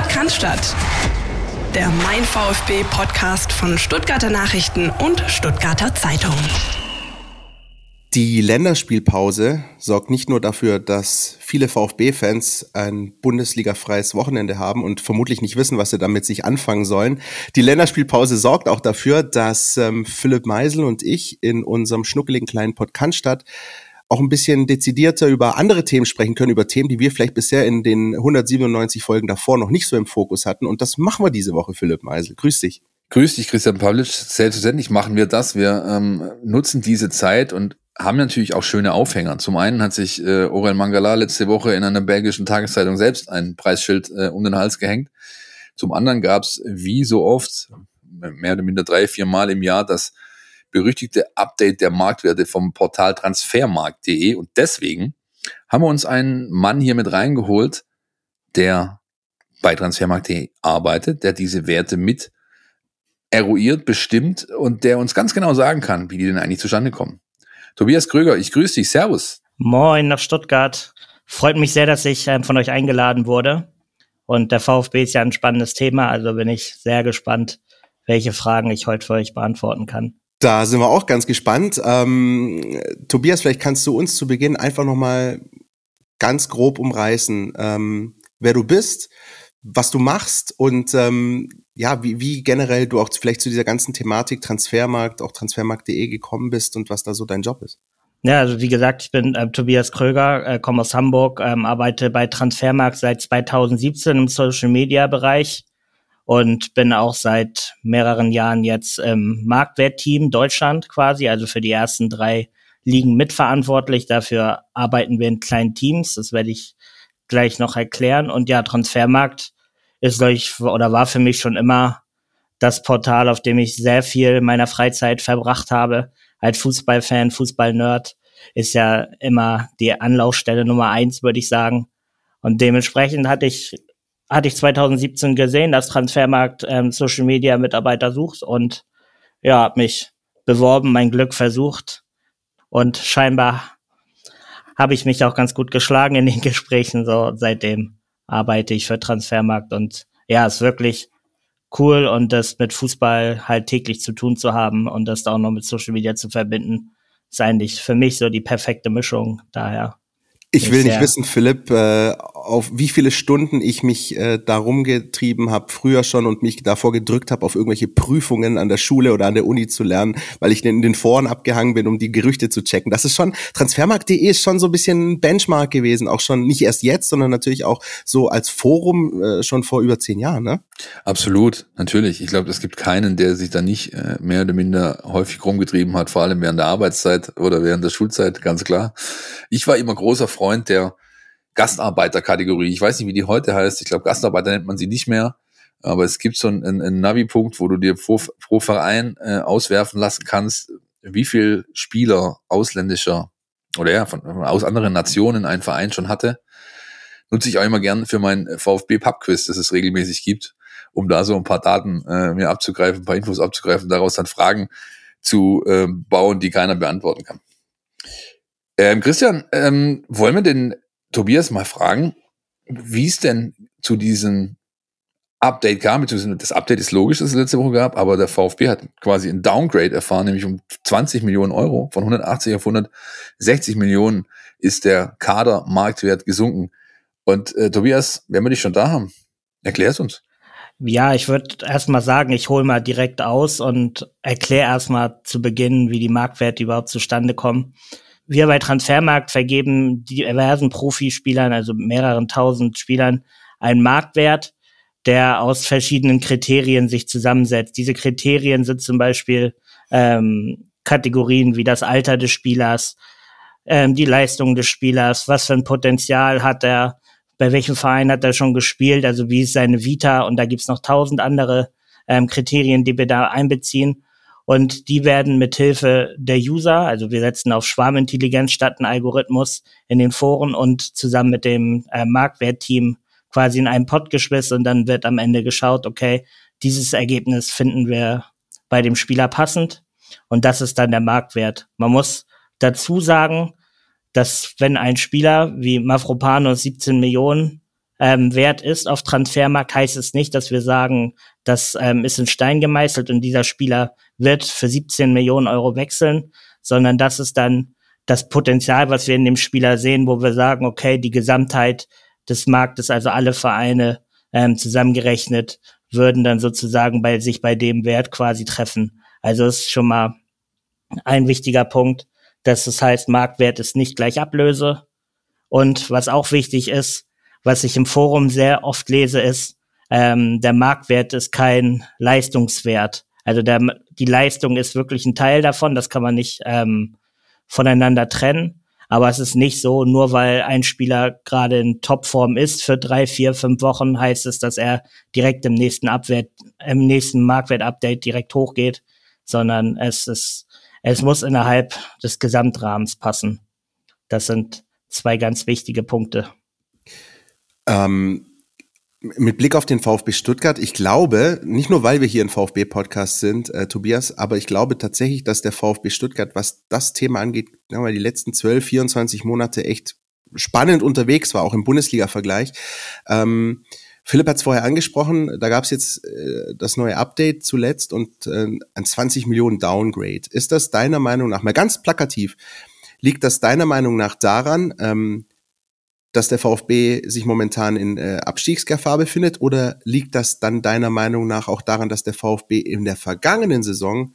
Podcast Der Mein VfB Podcast von Stuttgarter Nachrichten und Stuttgarter Zeitung. Die Länderspielpause sorgt nicht nur dafür, dass viele VfB-Fans ein Bundesliga-freies Wochenende haben und vermutlich nicht wissen, was sie damit sich anfangen sollen. Die Länderspielpause sorgt auch dafür, dass ähm, Philipp Meisel und ich in unserem schnuckeligen kleinen Podcast auch ein bisschen dezidierter über andere Themen sprechen können, über Themen, die wir vielleicht bisher in den 197 Folgen davor noch nicht so im Fokus hatten. Und das machen wir diese Woche, Philipp Meisel. Grüß dich. Grüß dich, Christian Pavlic. Selbstverständlich machen wir das. Wir ähm, nutzen diese Zeit und haben natürlich auch schöne Aufhänger. Zum einen hat sich äh, Orel Mangala letzte Woche in einer belgischen Tageszeitung selbst ein Preisschild äh, um den Hals gehängt. Zum anderen gab es wie so oft, mehr oder minder drei, vier Mal im Jahr, das berüchtigte Update der Marktwerte vom Portal transfermarkt.de. Und deswegen haben wir uns einen Mann hier mit reingeholt, der bei transfermarkt.de arbeitet, der diese Werte mit eruiert, bestimmt und der uns ganz genau sagen kann, wie die denn eigentlich zustande kommen. Tobias Kröger, ich grüße dich. Servus. Moin nach Stuttgart. Freut mich sehr, dass ich ähm, von euch eingeladen wurde. Und der VfB ist ja ein spannendes Thema, also bin ich sehr gespannt, welche Fragen ich heute für euch beantworten kann. Da sind wir auch ganz gespannt. Ähm, Tobias, vielleicht kannst du uns zu Beginn einfach nochmal ganz grob umreißen, ähm, wer du bist, was du machst und ähm, ja, wie, wie generell du auch vielleicht zu dieser ganzen Thematik Transfermarkt, auch transfermarkt.de gekommen bist und was da so dein Job ist. Ja, also wie gesagt, ich bin äh, Tobias Kröger, äh, komme aus Hamburg, ähm, arbeite bei Transfermarkt seit 2017 im Social Media Bereich und bin auch seit mehreren Jahren jetzt im Marktwertteam Deutschland quasi, also für die ersten drei Ligen mitverantwortlich. Dafür arbeiten wir in kleinen Teams, das werde ich gleich noch erklären. Und ja, Transfermarkt ist, glaube ich, oder war für mich schon immer das Portal, auf dem ich sehr viel meiner Freizeit verbracht habe. Als Fußballfan, Fußballnerd ist ja immer die Anlaufstelle Nummer eins, würde ich sagen. Und dementsprechend hatte ich hatte ich 2017 gesehen, dass Transfermarkt ähm, Social Media Mitarbeiter sucht und ja, habe mich beworben, mein Glück versucht und scheinbar habe ich mich auch ganz gut geschlagen in den Gesprächen. So seitdem arbeite ich für Transfermarkt und ja, ist wirklich cool und das mit Fußball halt täglich zu tun zu haben und das da auch noch mit Social Media zu verbinden, ist eigentlich für mich so die perfekte Mischung. Daher ich will nicht wissen, Philipp, äh, auf wie viele Stunden ich mich äh, darum getrieben habe, früher schon und mich davor gedrückt habe, auf irgendwelche Prüfungen an der Schule oder an der Uni zu lernen, weil ich in den Foren abgehangen bin, um die Gerüchte zu checken. Das ist schon, Transfermarkt.de ist schon so ein bisschen ein Benchmark gewesen, auch schon nicht erst jetzt, sondern natürlich auch so als Forum äh, schon vor über zehn Jahren, ne? Absolut, natürlich. Ich glaube, es gibt keinen, der sich da nicht äh, mehr oder minder häufig rumgetrieben hat, vor allem während der Arbeitszeit oder während der Schulzeit, ganz klar. Ich war immer großer Freund der Gastarbeiterkategorie. Ich weiß nicht, wie die heute heißt. Ich glaube, Gastarbeiter nennt man sie nicht mehr. Aber es gibt so einen, einen Navi-Punkt, wo du dir pro, pro Verein äh, auswerfen lassen kannst, wie viel Spieler ausländischer oder ja, von, aus anderen Nationen ein Verein schon hatte. Nutze ich auch immer gern für mein VfB Pub Quiz, das es regelmäßig gibt, um da so ein paar Daten äh, mir abzugreifen, ein paar Infos abzugreifen, daraus dann Fragen zu äh, bauen, die keiner beantworten kann. Ähm, Christian, ähm, wollen wir den Tobias mal fragen, wie es denn zu diesem Update kam, das Update ist logisch, dass es letzte Woche gab, aber der VfB hat quasi ein Downgrade erfahren, nämlich um 20 Millionen Euro. Von 180 auf 160 Millionen ist der Kadermarktwert gesunken. Und äh, Tobias, wenn wir dich schon da haben, erklär es uns. Ja, ich würde erstmal sagen, ich hole mal direkt aus und erkläre erstmal zu Beginn, wie die Marktwerte überhaupt zustande kommen wir bei Transfermarkt vergeben diversen Profispielern, also mehreren tausend Spielern, einen Marktwert, der aus verschiedenen Kriterien sich zusammensetzt. Diese Kriterien sind zum Beispiel ähm, Kategorien wie das Alter des Spielers, ähm, die Leistung des Spielers, was für ein Potenzial hat er, bei welchem Verein hat er schon gespielt, also wie ist seine Vita und da gibt's noch tausend andere ähm, Kriterien, die wir da einbeziehen. Und die werden mit Hilfe der User, also wir setzen auf Schwarmintelligenz statt einen Algorithmus in den Foren und zusammen mit dem äh, Marktwertteam quasi in einen Pod geschmissen und dann wird am Ende geschaut, okay, dieses Ergebnis finden wir bei dem Spieler passend und das ist dann der Marktwert. Man muss dazu sagen, dass wenn ein Spieler wie Mafropanos 17 Millionen ähm, wert ist auf Transfermarkt, heißt es nicht, dass wir sagen, das ähm, ist in Stein gemeißelt und dieser Spieler wird für 17 Millionen Euro wechseln, sondern das ist dann das Potenzial, was wir in dem Spieler sehen, wo wir sagen, okay, die Gesamtheit des Marktes, also alle Vereine ähm, zusammengerechnet, würden dann sozusagen bei sich bei dem Wert quasi treffen. Also ist schon mal ein wichtiger Punkt, dass es heißt, Marktwert ist nicht gleich Ablöse. Und was auch wichtig ist, was ich im Forum sehr oft lese, ist, ähm, der Marktwert ist kein Leistungswert. Also der, die Leistung ist wirklich ein Teil davon, das kann man nicht ähm, voneinander trennen. Aber es ist nicht so, nur weil ein Spieler gerade in Topform ist für drei, vier, fünf Wochen, heißt es, dass er direkt im nächsten Abwert, im nächsten Marktwert-Update direkt hochgeht, sondern es ist, es muss innerhalb des Gesamtrahmens passen. Das sind zwei ganz wichtige Punkte. Ähm, mit Blick auf den VfB Stuttgart, ich glaube, nicht nur weil wir hier ein VfB-Podcast sind, äh, Tobias, aber ich glaube tatsächlich, dass der VfB Stuttgart, was das Thema angeht, sagen wir, die letzten 12, 24 Monate echt spannend unterwegs war, auch im Bundesliga-Vergleich. Ähm, Philipp hat es vorher angesprochen, da gab es jetzt äh, das neue Update zuletzt und äh, ein 20 Millionen Downgrade. Ist das deiner Meinung nach, mal ganz plakativ, liegt das deiner Meinung nach daran, ähm, dass der VfB sich momentan in äh, Abstiegsgefahr befindet oder liegt das dann deiner Meinung nach auch daran, dass der VfB in der vergangenen Saison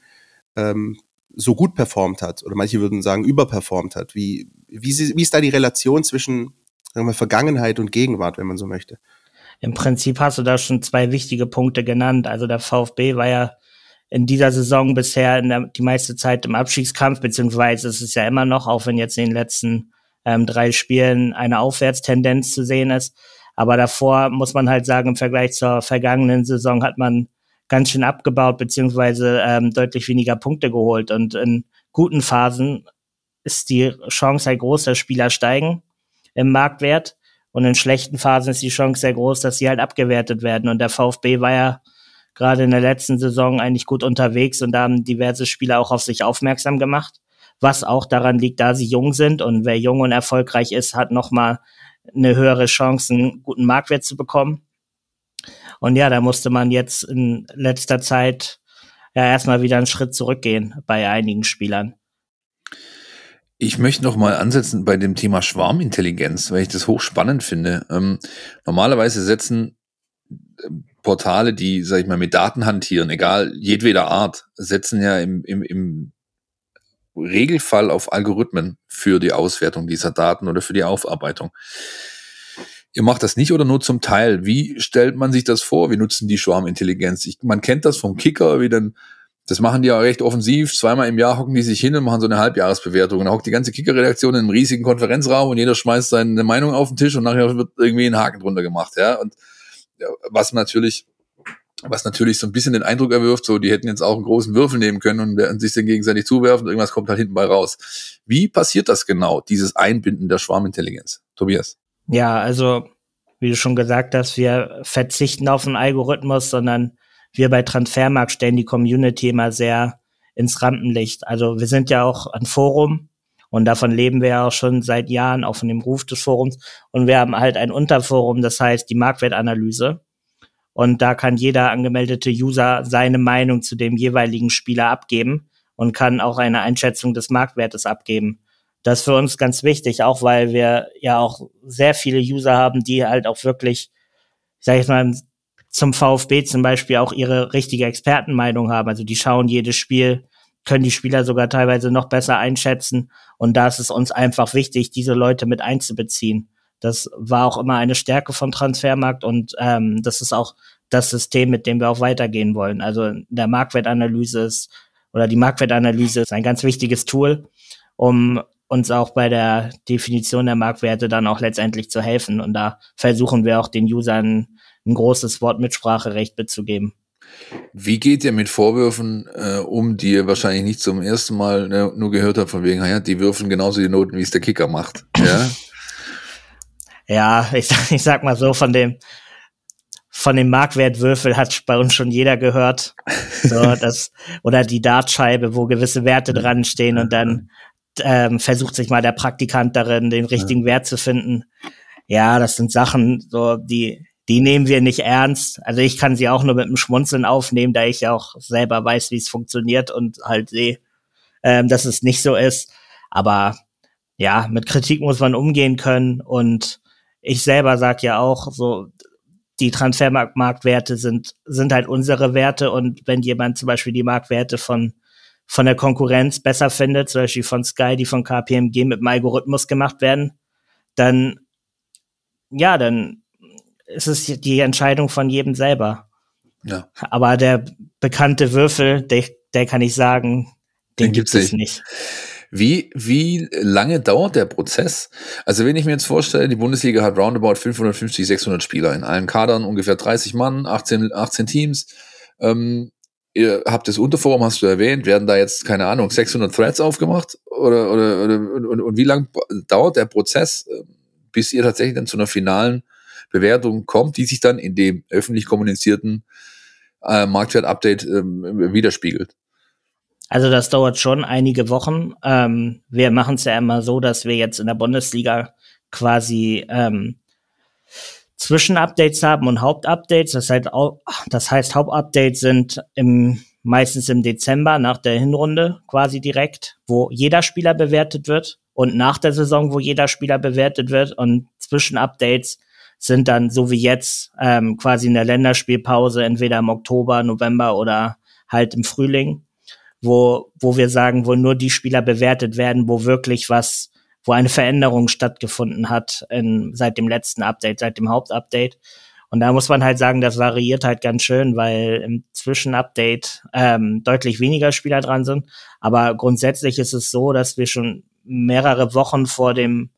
ähm, so gut performt hat oder manche würden sagen überperformt hat? Wie, wie, wie ist da die Relation zwischen sagen wir, Vergangenheit und Gegenwart, wenn man so möchte? Im Prinzip hast du da schon zwei wichtige Punkte genannt. Also der VfB war ja in dieser Saison bisher der, die meiste Zeit im Abstiegskampf, beziehungsweise es ist ja immer noch, auch wenn jetzt in den letzten ähm, drei Spielen eine Aufwärtstendenz zu sehen ist. Aber davor muss man halt sagen, im Vergleich zur vergangenen Saison hat man ganz schön abgebaut, beziehungsweise ähm, deutlich weniger Punkte geholt. Und in guten Phasen ist die Chance sehr groß, dass Spieler steigen im Marktwert. Und in schlechten Phasen ist die Chance sehr groß, dass sie halt abgewertet werden. Und der VfB war ja gerade in der letzten Saison eigentlich gut unterwegs und da haben diverse Spieler auch auf sich aufmerksam gemacht was auch daran liegt, da sie jung sind und wer jung und erfolgreich ist, hat nochmal eine höhere Chance, einen guten Marktwert zu bekommen. Und ja, da musste man jetzt in letzter Zeit ja erstmal wieder einen Schritt zurückgehen bei einigen Spielern. Ich möchte noch mal ansetzen bei dem Thema Schwarmintelligenz, weil ich das hochspannend finde. Ähm, normalerweise setzen äh, Portale, die, sag ich mal, mit Daten hantieren, egal jedweder Art, setzen ja im, im, im Regelfall auf Algorithmen für die Auswertung dieser Daten oder für die Aufarbeitung. Ihr macht das nicht oder nur zum Teil. Wie stellt man sich das vor? Wir nutzen die Schwarmintelligenz. Ich, man kennt das vom Kicker, wie dann, das machen die ja recht offensiv. Zweimal im Jahr hocken die sich hin und machen so eine Halbjahresbewertung. Und da hockt die ganze Kicker-Redaktion in einem riesigen Konferenzraum und jeder schmeißt seine Meinung auf den Tisch und nachher wird irgendwie ein Haken drunter gemacht, ja. Und was natürlich was natürlich so ein bisschen den Eindruck erwirft, so die hätten jetzt auch einen großen Würfel nehmen können und werden sich dann gegenseitig zuwerfen, irgendwas kommt halt hinten bei raus. Wie passiert das genau, dieses Einbinden der Schwarmintelligenz? Tobias? Ja, also wie du schon gesagt hast, wir verzichten auf einen Algorithmus, sondern wir bei Transfermarkt stellen die Community immer sehr ins Rampenlicht. Also wir sind ja auch ein Forum und davon leben wir ja auch schon seit Jahren, auch von dem Ruf des Forums. Und wir haben halt ein Unterforum, das heißt die Marktwertanalyse. Und da kann jeder angemeldete User seine Meinung zu dem jeweiligen Spieler abgeben und kann auch eine Einschätzung des Marktwertes abgeben. Das ist für uns ganz wichtig, auch weil wir ja auch sehr viele User haben, die halt auch wirklich, sag ich mal, zum VfB zum Beispiel auch ihre richtige Expertenmeinung haben. Also die schauen jedes Spiel, können die Spieler sogar teilweise noch besser einschätzen. Und da ist es uns einfach wichtig, diese Leute mit einzubeziehen. Das war auch immer eine Stärke von Transfermarkt und ähm, das ist auch das System, mit dem wir auch weitergehen wollen. Also der Marktwertanalyse ist oder die Marktwertanalyse ist ein ganz wichtiges Tool, um uns auch bei der Definition der Marktwerte dann auch letztendlich zu helfen. Und da versuchen wir auch den Usern ein großes Wortmitspracherecht mitzugeben. Wie geht ihr mit Vorwürfen äh, um, die ihr wahrscheinlich nicht zum ersten Mal ne, nur gehört habt, von wegen, ja, die würfeln genauso die Noten, wie es der Kicker macht? Ja? Ja, ich, ich sag mal so, von dem, von dem Marktwertwürfel hat bei uns schon jeder gehört. So, das, oder die Dartscheibe, wo gewisse Werte dran stehen und dann ähm, versucht sich mal der Praktikant darin, den richtigen Wert zu finden. ja, das sind Sachen, so die die nehmen wir nicht ernst. Also ich kann sie auch nur mit einem Schmunzeln aufnehmen, da ich auch selber weiß, wie es funktioniert und halt sehe, ähm, dass es nicht so ist. Aber ja, mit Kritik muss man umgehen können und ich selber sag ja auch so, die Transfermarktwerte sind, sind halt unsere Werte und wenn jemand zum Beispiel die Marktwerte von, von der Konkurrenz besser findet, zum Beispiel von Sky, die von KPMG mit dem Algorithmus gemacht werden, dann, ja, dann ist es die Entscheidung von jedem selber. Ja. Aber der bekannte Würfel, der, der kann ich sagen, den, den gibt es nicht. Wie, wie lange dauert der Prozess? Also wenn ich mir jetzt vorstelle, die Bundesliga hat roundabout 550, 600 Spieler in allen Kadern, ungefähr 30 Mann, 18, 18 Teams. Ähm, ihr habt das Unterforum, hast du erwähnt, werden da jetzt, keine Ahnung, 600 Threads aufgemacht? Oder, oder, oder und, und wie lange dauert der Prozess, äh, bis ihr tatsächlich dann zu einer finalen Bewertung kommt, die sich dann in dem öffentlich kommunizierten äh, Marktwert-Update ähm, widerspiegelt? Also das dauert schon einige Wochen. Ähm, wir machen es ja immer so, dass wir jetzt in der Bundesliga quasi ähm, Zwischenupdates haben und Hauptupdates. Das heißt, das heißt Hauptupdates sind im, meistens im Dezember nach der Hinrunde quasi direkt, wo jeder Spieler bewertet wird und nach der Saison, wo jeder Spieler bewertet wird und Zwischenupdates sind dann so wie jetzt ähm, quasi in der Länderspielpause entweder im Oktober, November oder halt im Frühling wo, wo wir sagen, wo nur die Spieler bewertet werden, wo wirklich was, wo eine Veränderung stattgefunden hat in, seit dem letzten Update, seit dem Hauptupdate. Und da muss man halt sagen, das variiert halt ganz schön, weil im Zwischenupdate ähm, deutlich weniger Spieler dran sind. Aber grundsätzlich ist es so, dass wir schon mehrere Wochen vor dem,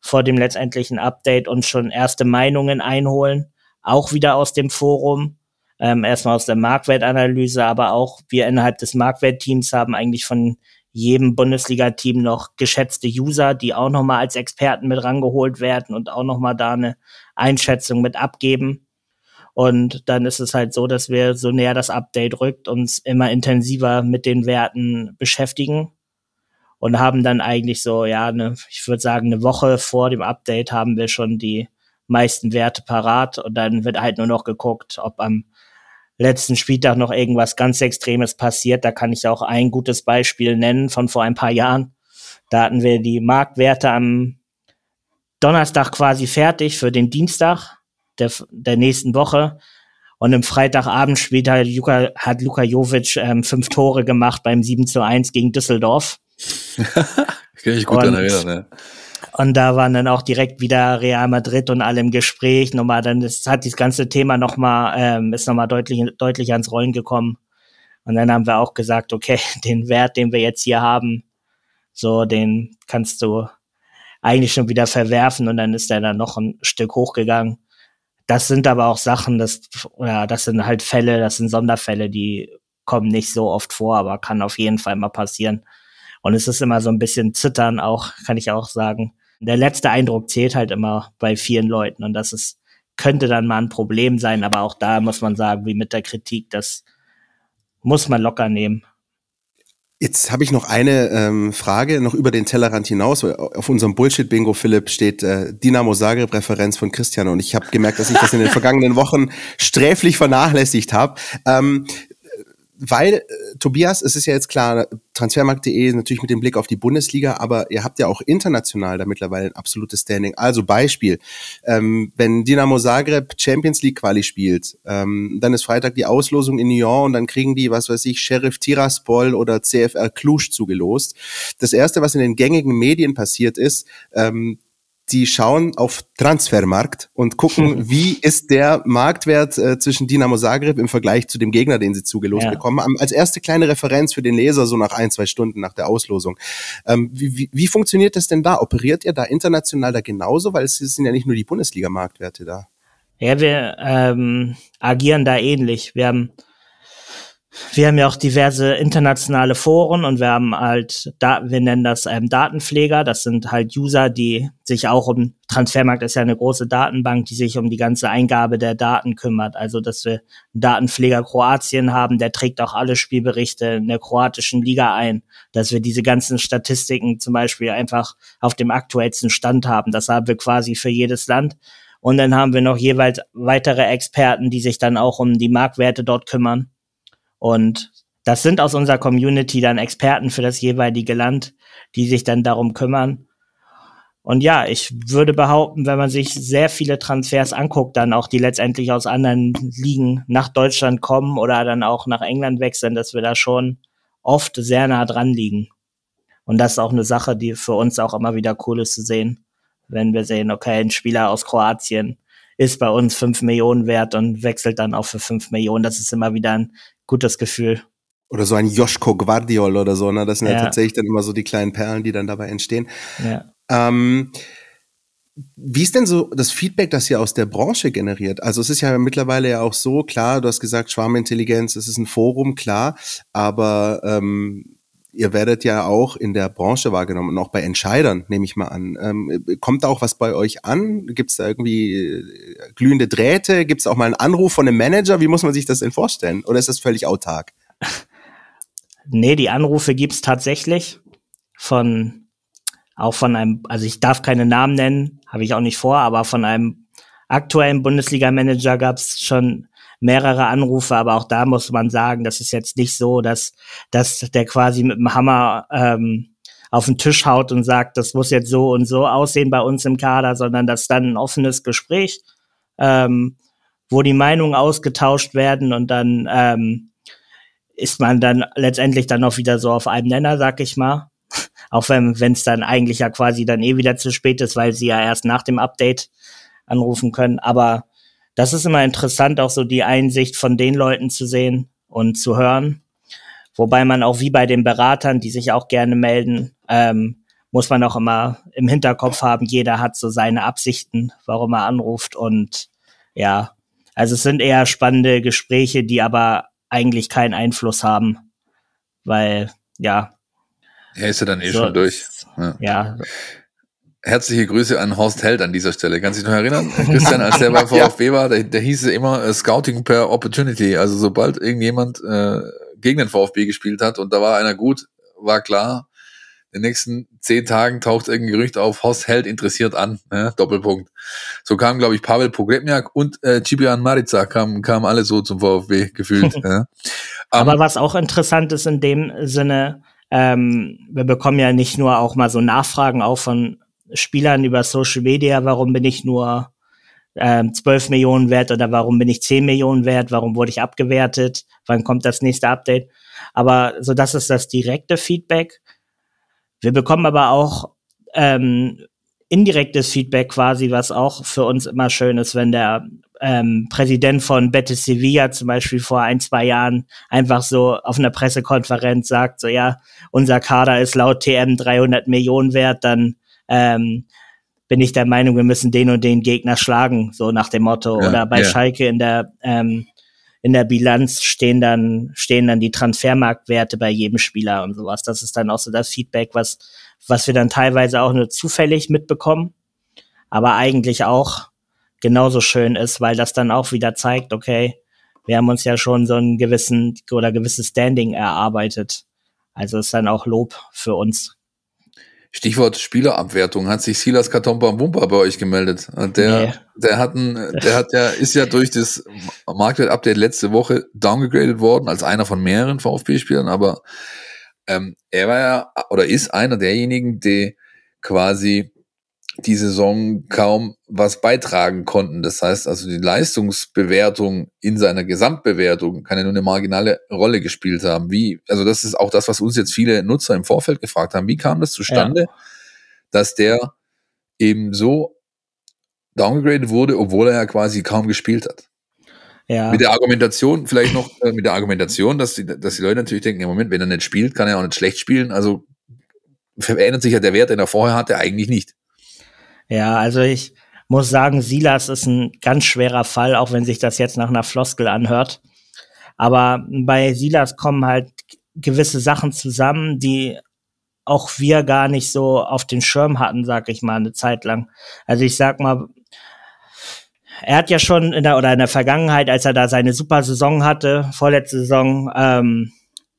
vor dem letztendlichen Update uns schon erste Meinungen einholen, auch wieder aus dem Forum ähm, erstmal aus der Marktwertanalyse, aber auch wir innerhalb des Marktwertteams haben eigentlich von jedem Bundesliga-Team noch geschätzte User, die auch nochmal als Experten mit rangeholt werden und auch nochmal da eine Einschätzung mit abgeben. Und dann ist es halt so, dass wir so näher das Update rückt, uns immer intensiver mit den Werten beschäftigen und haben dann eigentlich so, ja, eine, ich würde sagen, eine Woche vor dem Update haben wir schon die meisten Werte parat und dann wird halt nur noch geguckt, ob am letzten Spieltag noch irgendwas ganz Extremes passiert. Da kann ich auch ein gutes Beispiel nennen von vor ein paar Jahren. Da hatten wir die Marktwerte am Donnerstag quasi fertig für den Dienstag der, der nächsten Woche. Und im Freitagabend spielt halt Luka, hat Luka Jovic ähm, fünf Tore gemacht beim 7 zu 1 gegen Düsseldorf. Kann ich gut daran erinnern, ne? Und da waren dann auch direkt wieder Real Madrid und alle im Gespräch. Nochmal, dann ist, hat das ganze Thema nochmal, ähm, ist nochmal deutlich, deutlich ans Rollen gekommen. Und dann haben wir auch gesagt, okay, den Wert, den wir jetzt hier haben, so, den kannst du eigentlich schon wieder verwerfen und dann ist der dann noch ein Stück hochgegangen. Das sind aber auch Sachen, das, ja, das sind halt Fälle, das sind Sonderfälle, die kommen nicht so oft vor, aber kann auf jeden Fall mal passieren. Und es ist immer so ein bisschen Zittern auch, kann ich auch sagen. Der letzte Eindruck zählt halt immer bei vielen Leuten und das ist, könnte dann mal ein Problem sein, aber auch da muss man sagen, wie mit der Kritik, das muss man locker nehmen. Jetzt habe ich noch eine ähm, Frage noch über den Tellerrand hinaus. Auf unserem Bullshit-Bingo, Philipp, steht äh, Dinamo Zagreb-Referenz von Christian und ich habe gemerkt, dass ich das in den vergangenen Wochen sträflich vernachlässigt habe. Ähm, weil, äh, Tobias, es ist ja jetzt klar, transfermarkt.de natürlich mit dem Blick auf die Bundesliga, aber ihr habt ja auch international da mittlerweile ein absolutes Standing. Also Beispiel, ähm, wenn Dinamo Zagreb Champions League Quali spielt, ähm, dann ist Freitag die Auslosung in Nyon und dann kriegen die, was weiß ich, Sheriff Tiraspol oder CFR Cluj zugelost. Das erste, was in den gängigen Medien passiert ist, ähm, die schauen auf Transfermarkt und gucken, wie ist der Marktwert äh, zwischen Dinamo Zagreb im Vergleich zu dem Gegner, den sie zugelost ja. bekommen. Als erste kleine Referenz für den Leser, so nach ein, zwei Stunden nach der Auslosung. Ähm, wie, wie, wie funktioniert das denn da? Operiert ihr da international da genauso? Weil es sind ja nicht nur die Bundesliga-Marktwerte da. Ja, wir ähm, agieren da ähnlich. Wir haben wir haben ja auch diverse internationale Foren und wir haben halt, da, wir nennen das ähm, Datenpfleger. Das sind halt User, die sich auch um, Transfermarkt ist ja eine große Datenbank, die sich um die ganze Eingabe der Daten kümmert. Also, dass wir Datenpfleger Kroatien haben, der trägt auch alle Spielberichte in der kroatischen Liga ein. Dass wir diese ganzen Statistiken zum Beispiel einfach auf dem aktuellsten Stand haben. Das haben wir quasi für jedes Land. Und dann haben wir noch jeweils weitere Experten, die sich dann auch um die Marktwerte dort kümmern und das sind aus unserer Community dann Experten für das jeweilige Land, die sich dann darum kümmern. Und ja, ich würde behaupten, wenn man sich sehr viele Transfers anguckt, dann auch die letztendlich aus anderen Ligen nach Deutschland kommen oder dann auch nach England wechseln, dass wir da schon oft sehr nah dran liegen. Und das ist auch eine Sache, die für uns auch immer wieder cool ist zu sehen, wenn wir sehen, okay, ein Spieler aus Kroatien ist bei uns fünf Millionen wert und wechselt dann auch für fünf Millionen. Das ist immer wieder ein gutes Gefühl. Oder so ein Joschko Guardiol oder so, ne? Das sind ja. ja tatsächlich dann immer so die kleinen Perlen, die dann dabei entstehen. Ja. Ähm, wie ist denn so das Feedback, das ihr aus der Branche generiert? Also es ist ja mittlerweile ja auch so, klar, du hast gesagt, Schwarmintelligenz, es ist ein Forum, klar, aber ähm, ihr werdet ja auch in der Branche wahrgenommen und auch bei Entscheidern, nehme ich mal an. Ähm, kommt da auch was bei euch an? Gibt es da irgendwie äh, glühende Drähte? Gibt es auch mal einen Anruf von einem Manager? Wie muss man sich das denn vorstellen? Oder ist das völlig autark? Nee, die Anrufe gibt's tatsächlich von auch von einem, also ich darf keine Namen nennen, habe ich auch nicht vor, aber von einem aktuellen Bundesliga-Manager gab's schon mehrere Anrufe, aber auch da muss man sagen, das ist jetzt nicht so, dass, dass der quasi mit dem Hammer ähm, auf den Tisch haut und sagt, das muss jetzt so und so aussehen bei uns im Kader, sondern dass dann ein offenes Gespräch, ähm, wo die Meinungen ausgetauscht werden und dann ähm, ist man dann letztendlich dann auch wieder so auf einem Nenner, sag ich mal. Auch wenn es dann eigentlich ja quasi dann eh wieder zu spät ist, weil sie ja erst nach dem Update anrufen können. Aber das ist immer interessant, auch so die Einsicht von den Leuten zu sehen und zu hören. Wobei man auch wie bei den Beratern, die sich auch gerne melden, ähm, muss man auch immer im Hinterkopf haben, jeder hat so seine Absichten, warum er anruft. Und ja, also es sind eher spannende Gespräche, die aber eigentlich keinen Einfluss haben. Weil, ja. Er ist ja dann eh so, schon durch. Ja. ja herzliche Grüße an Horst Held an dieser Stelle. Kannst du dich noch erinnern? Christian, als der bei VfB war, da, da hieß es immer äh, Scouting per Opportunity. Also sobald irgendjemand äh, gegen den VfB gespielt hat und da war einer gut, war klar, in den nächsten zehn Tagen taucht irgendein Gerücht auf, Horst Held interessiert an, ne? Doppelpunkt. So kam, glaube ich, Pavel Pogrebniak und äh, Ciprian Marica kamen kam alle so zum VfB gefühlt. ja. Aber um, was auch interessant ist in dem Sinne, ähm, wir bekommen ja nicht nur auch mal so Nachfragen auch von Spielern über Social Media, warum bin ich nur ähm, 12 Millionen wert oder warum bin ich 10 Millionen wert, warum wurde ich abgewertet, wann kommt das nächste Update. Aber so das ist das direkte Feedback. Wir bekommen aber auch ähm, indirektes Feedback quasi, was auch für uns immer schön ist, wenn der ähm, Präsident von Betis Sevilla zum Beispiel vor ein, zwei Jahren einfach so auf einer Pressekonferenz sagt, so ja, unser Kader ist laut TM 300 Millionen wert, dann ähm, bin ich der Meinung, wir müssen den und den Gegner schlagen, so nach dem Motto. Ja, Oder bei ja. Schalke in der ähm, in der Bilanz stehen dann stehen dann die Transfermarktwerte bei jedem Spieler und sowas. Das ist dann auch so das Feedback, was was wir dann teilweise auch nur zufällig mitbekommen, aber eigentlich auch genauso schön ist, weil das dann auch wieder zeigt, okay, wir haben uns ja schon so einen gewissen oder gewisses Standing erarbeitet. Also ist dann auch Lob für uns Stichwort Spielerabwertung. Hat sich Silas Katomba Wumpa bei euch gemeldet? Der, nee. der hat ein, der hat ja, ist ja durch das Marktwert-Update letzte Woche downgegradet worden als einer von mehreren VfB-Spielern, aber ähm, er war ja oder ist einer derjenigen, die quasi die Saison kaum was beitragen konnten. Das heißt also, die Leistungsbewertung in seiner Gesamtbewertung kann ja nur eine marginale Rolle gespielt haben. Wie, also das ist auch das, was uns jetzt viele Nutzer im Vorfeld gefragt haben. Wie kam das zustande, ja. dass der eben so downgegradet wurde, obwohl er ja quasi kaum gespielt hat? Ja. Mit der Argumentation, vielleicht noch äh, mit der Argumentation, dass die, dass die Leute natürlich denken, im Moment, wenn er nicht spielt, kann er auch nicht schlecht spielen. Also verändert sich ja der Wert, den er vorher hatte, eigentlich nicht. Ja, also ich muss sagen, Silas ist ein ganz schwerer Fall, auch wenn sich das jetzt nach einer Floskel anhört. Aber bei Silas kommen halt gewisse Sachen zusammen, die auch wir gar nicht so auf den Schirm hatten, sag ich mal, eine Zeit lang. Also ich sag mal, er hat ja schon in der oder in der Vergangenheit, als er da seine super Saison hatte, vorletzte Saison, ähm,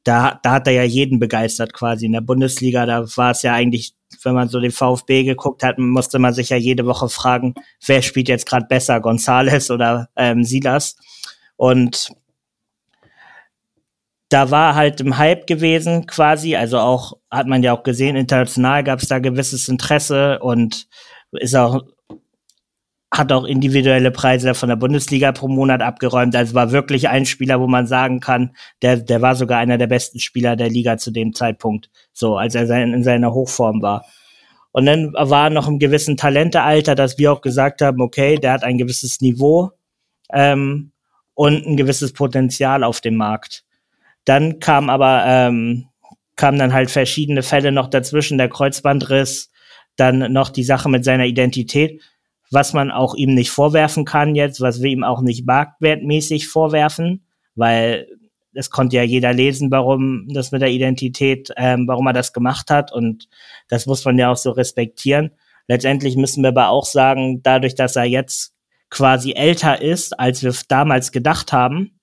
da, da hat er ja jeden begeistert quasi in der Bundesliga. Da war es ja eigentlich, wenn man so den VfB geguckt hat, musste man sich ja jede Woche fragen, wer spielt jetzt gerade besser, Gonzales oder ähm, Silas. Und da war halt im Hype gewesen quasi, also auch, hat man ja auch gesehen, international gab es da gewisses Interesse und ist auch hat auch individuelle Preise von der Bundesliga pro Monat abgeräumt. Also war wirklich ein Spieler, wo man sagen kann, der, der war sogar einer der besten Spieler der Liga zu dem Zeitpunkt, so als er sein, in seiner Hochform war. Und dann war noch im gewissen Talentealter, dass wir auch gesagt haben, okay, der hat ein gewisses Niveau ähm, und ein gewisses Potenzial auf dem Markt. Dann kam aber ähm, kamen dann halt verschiedene Fälle noch dazwischen, der Kreuzbandriss, dann noch die Sache mit seiner Identität was man auch ihm nicht vorwerfen kann jetzt, was wir ihm auch nicht marktwertmäßig vorwerfen, weil es konnte ja jeder lesen, warum das mit der Identität, ähm, warum er das gemacht hat und das muss man ja auch so respektieren. Letztendlich müssen wir aber auch sagen, dadurch, dass er jetzt quasi älter ist, als wir damals gedacht haben,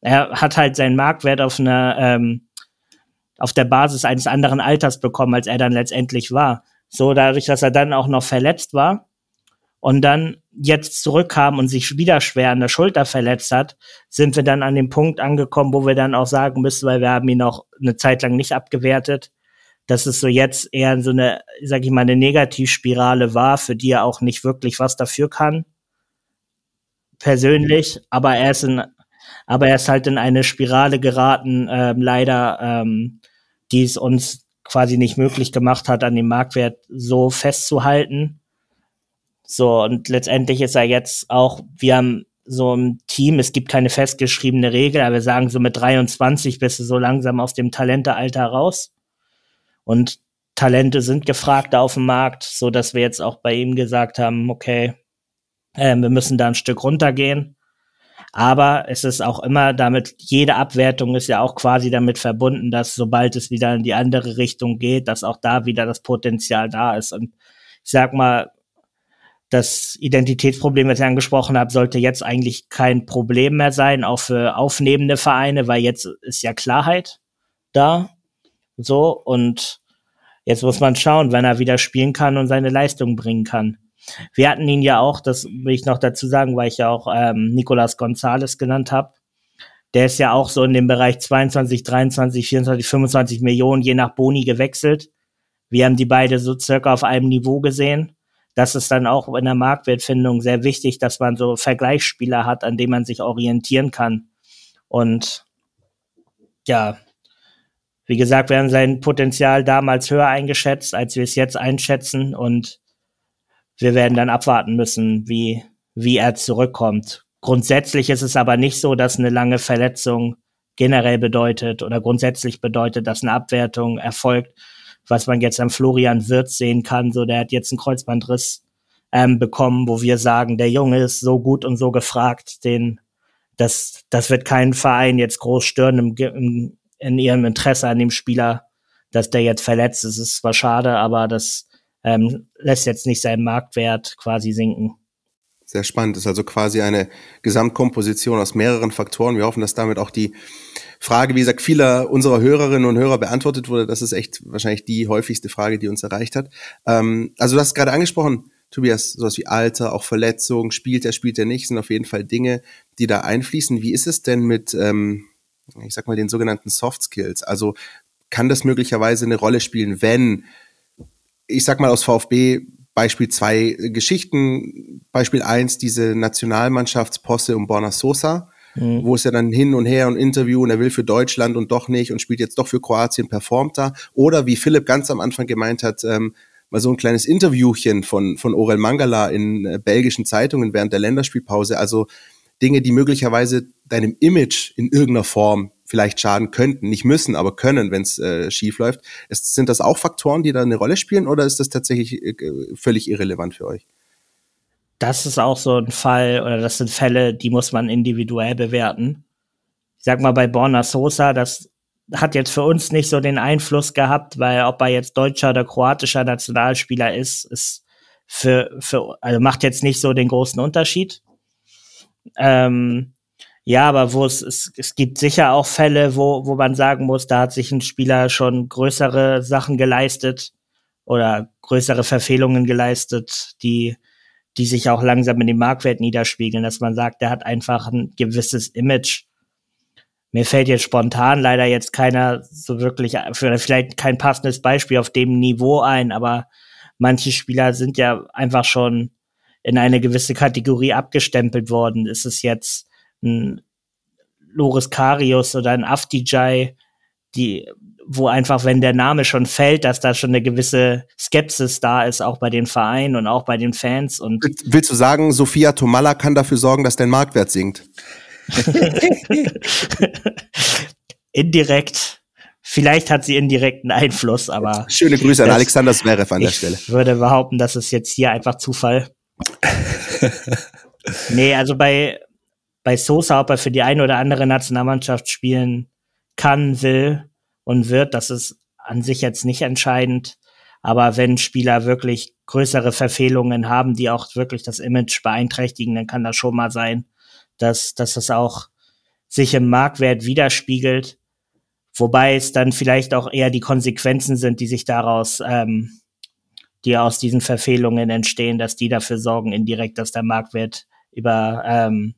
er hat halt seinen Marktwert auf einer ähm, auf der Basis eines anderen Alters bekommen, als er dann letztendlich war. So dadurch, dass er dann auch noch verletzt war, und dann jetzt zurückkam und sich wieder schwer an der Schulter verletzt hat, sind wir dann an dem Punkt angekommen, wo wir dann auch sagen müssen, weil wir haben ihn auch eine Zeit lang nicht abgewertet, dass es so jetzt eher so eine, sag ich mal, eine Negativspirale war, für die er auch nicht wirklich was dafür kann. Persönlich, aber er ist in, aber er ist halt in eine Spirale geraten, ähm, leider, ähm, die es uns quasi nicht möglich gemacht hat, an dem Marktwert so festzuhalten so, und letztendlich ist er jetzt auch, wir haben so ein Team, es gibt keine festgeschriebene Regel, aber wir sagen so mit 23 bist du so langsam aus dem Talentealter raus. Und Talente sind gefragt auf dem Markt, so dass wir jetzt auch bei ihm gesagt haben, okay, äh, wir müssen da ein Stück runtergehen. Aber es ist auch immer damit, jede Abwertung ist ja auch quasi damit verbunden, dass sobald es wieder in die andere Richtung geht, dass auch da wieder das Potenzial da ist. Und ich sag mal, das Identitätsproblem, das ich angesprochen habe, sollte jetzt eigentlich kein Problem mehr sein, auch für aufnehmende Vereine, weil jetzt ist ja Klarheit da. So, und jetzt muss man schauen, wenn er wieder spielen kann und seine Leistung bringen kann. Wir hatten ihn ja auch, das will ich noch dazu sagen, weil ich ja auch ähm, Nicolas Gonzalez genannt habe. Der ist ja auch so in dem Bereich 22, 23, 24, 25 Millionen je nach Boni gewechselt. Wir haben die beide so circa auf einem Niveau gesehen das ist dann auch in der Marktwertfindung sehr wichtig, dass man so Vergleichsspieler hat, an denen man sich orientieren kann. Und ja, wie gesagt, wir haben sein Potenzial damals höher eingeschätzt, als wir es jetzt einschätzen. Und wir werden dann abwarten müssen, wie, wie er zurückkommt. Grundsätzlich ist es aber nicht so, dass eine lange Verletzung generell bedeutet oder grundsätzlich bedeutet, dass eine Abwertung erfolgt, was man jetzt am Florian Wirtz sehen kann. So, der hat jetzt einen Kreuzbandriss ähm, bekommen, wo wir sagen, der Junge ist so gut und so gefragt, den das, das wird keinen Verein jetzt groß stören im, im, in ihrem Interesse an dem Spieler, dass der jetzt verletzt ist. Ist zwar schade, aber das ähm, lässt jetzt nicht seinen Marktwert quasi sinken. Sehr spannend. Das ist also quasi eine Gesamtkomposition aus mehreren Faktoren. Wir hoffen, dass damit auch die Frage, wie gesagt, vieler unserer Hörerinnen und Hörer beantwortet wurde. Das ist echt wahrscheinlich die häufigste Frage, die uns erreicht hat. Ähm, also du hast gerade angesprochen, Tobias, sowas wie Alter, auch Verletzung, spielt er, spielt er nicht, sind auf jeden Fall Dinge, die da einfließen. Wie ist es denn mit, ähm, ich sag mal, den sogenannten Soft Skills? Also kann das möglicherweise eine Rolle spielen, wenn, ich sag mal aus VfB Beispiel zwei Geschichten, Beispiel eins, diese Nationalmannschaftsposse um Borna Sosa, mhm. wo es ja dann hin und her und Interview und er will für Deutschland und doch nicht und spielt jetzt doch für Kroatien, performt da. Oder wie Philipp ganz am Anfang gemeint hat, ähm, mal so ein kleines Interviewchen von, von Orel Mangala in äh, belgischen Zeitungen während der Länderspielpause. Also Dinge, die möglicherweise deinem Image in irgendeiner Form vielleicht schaden könnten, nicht müssen, aber können, wenn es äh, schief läuft. Sind das auch Faktoren, die da eine Rolle spielen oder ist das tatsächlich äh, völlig irrelevant für euch? Das ist auch so ein Fall, oder das sind Fälle, die muss man individuell bewerten. Ich sag mal, bei Borna Sosa, das hat jetzt für uns nicht so den Einfluss gehabt, weil ob er jetzt deutscher oder kroatischer Nationalspieler ist, ist für, für, also macht jetzt nicht so den großen Unterschied. Ähm, ja, aber wo es, es, es gibt sicher auch Fälle, wo, wo man sagen muss, da hat sich ein Spieler schon größere Sachen geleistet oder größere Verfehlungen geleistet, die, die sich auch langsam in dem Marktwert niederspiegeln, dass man sagt, der hat einfach ein gewisses Image. Mir fällt jetzt spontan leider jetzt keiner so wirklich, vielleicht kein passendes Beispiel auf dem Niveau ein, aber manche Spieler sind ja einfach schon in eine gewisse Kategorie abgestempelt worden. Ist es jetzt ein Loris Karius oder ein Afdijai, die, wo einfach, wenn der Name schon fällt, dass da schon eine gewisse Skepsis da ist, auch bei den Vereinen und auch bei den Fans. Und Willst du sagen, Sophia Tomalla kann dafür sorgen, dass dein Marktwert sinkt? Indirekt. Vielleicht hat sie indirekten Einfluss, aber. Schöne Grüße an Alexander Zverev an der Stelle. Ich würde behaupten, das ist jetzt hier einfach Zufall. nee, also bei, bei Sosa, ob er für die eine oder andere Nationalmannschaft spielen kann, will und wird, das ist an sich jetzt nicht entscheidend. Aber wenn Spieler wirklich größere Verfehlungen haben, die auch wirklich das Image beeinträchtigen, dann kann das schon mal sein, dass, dass es auch sich im Marktwert widerspiegelt. Wobei es dann vielleicht auch eher die Konsequenzen sind, die sich daraus, ähm, die aus diesen Verfehlungen entstehen, dass die dafür sorgen indirekt, dass der Marktwert über ähm,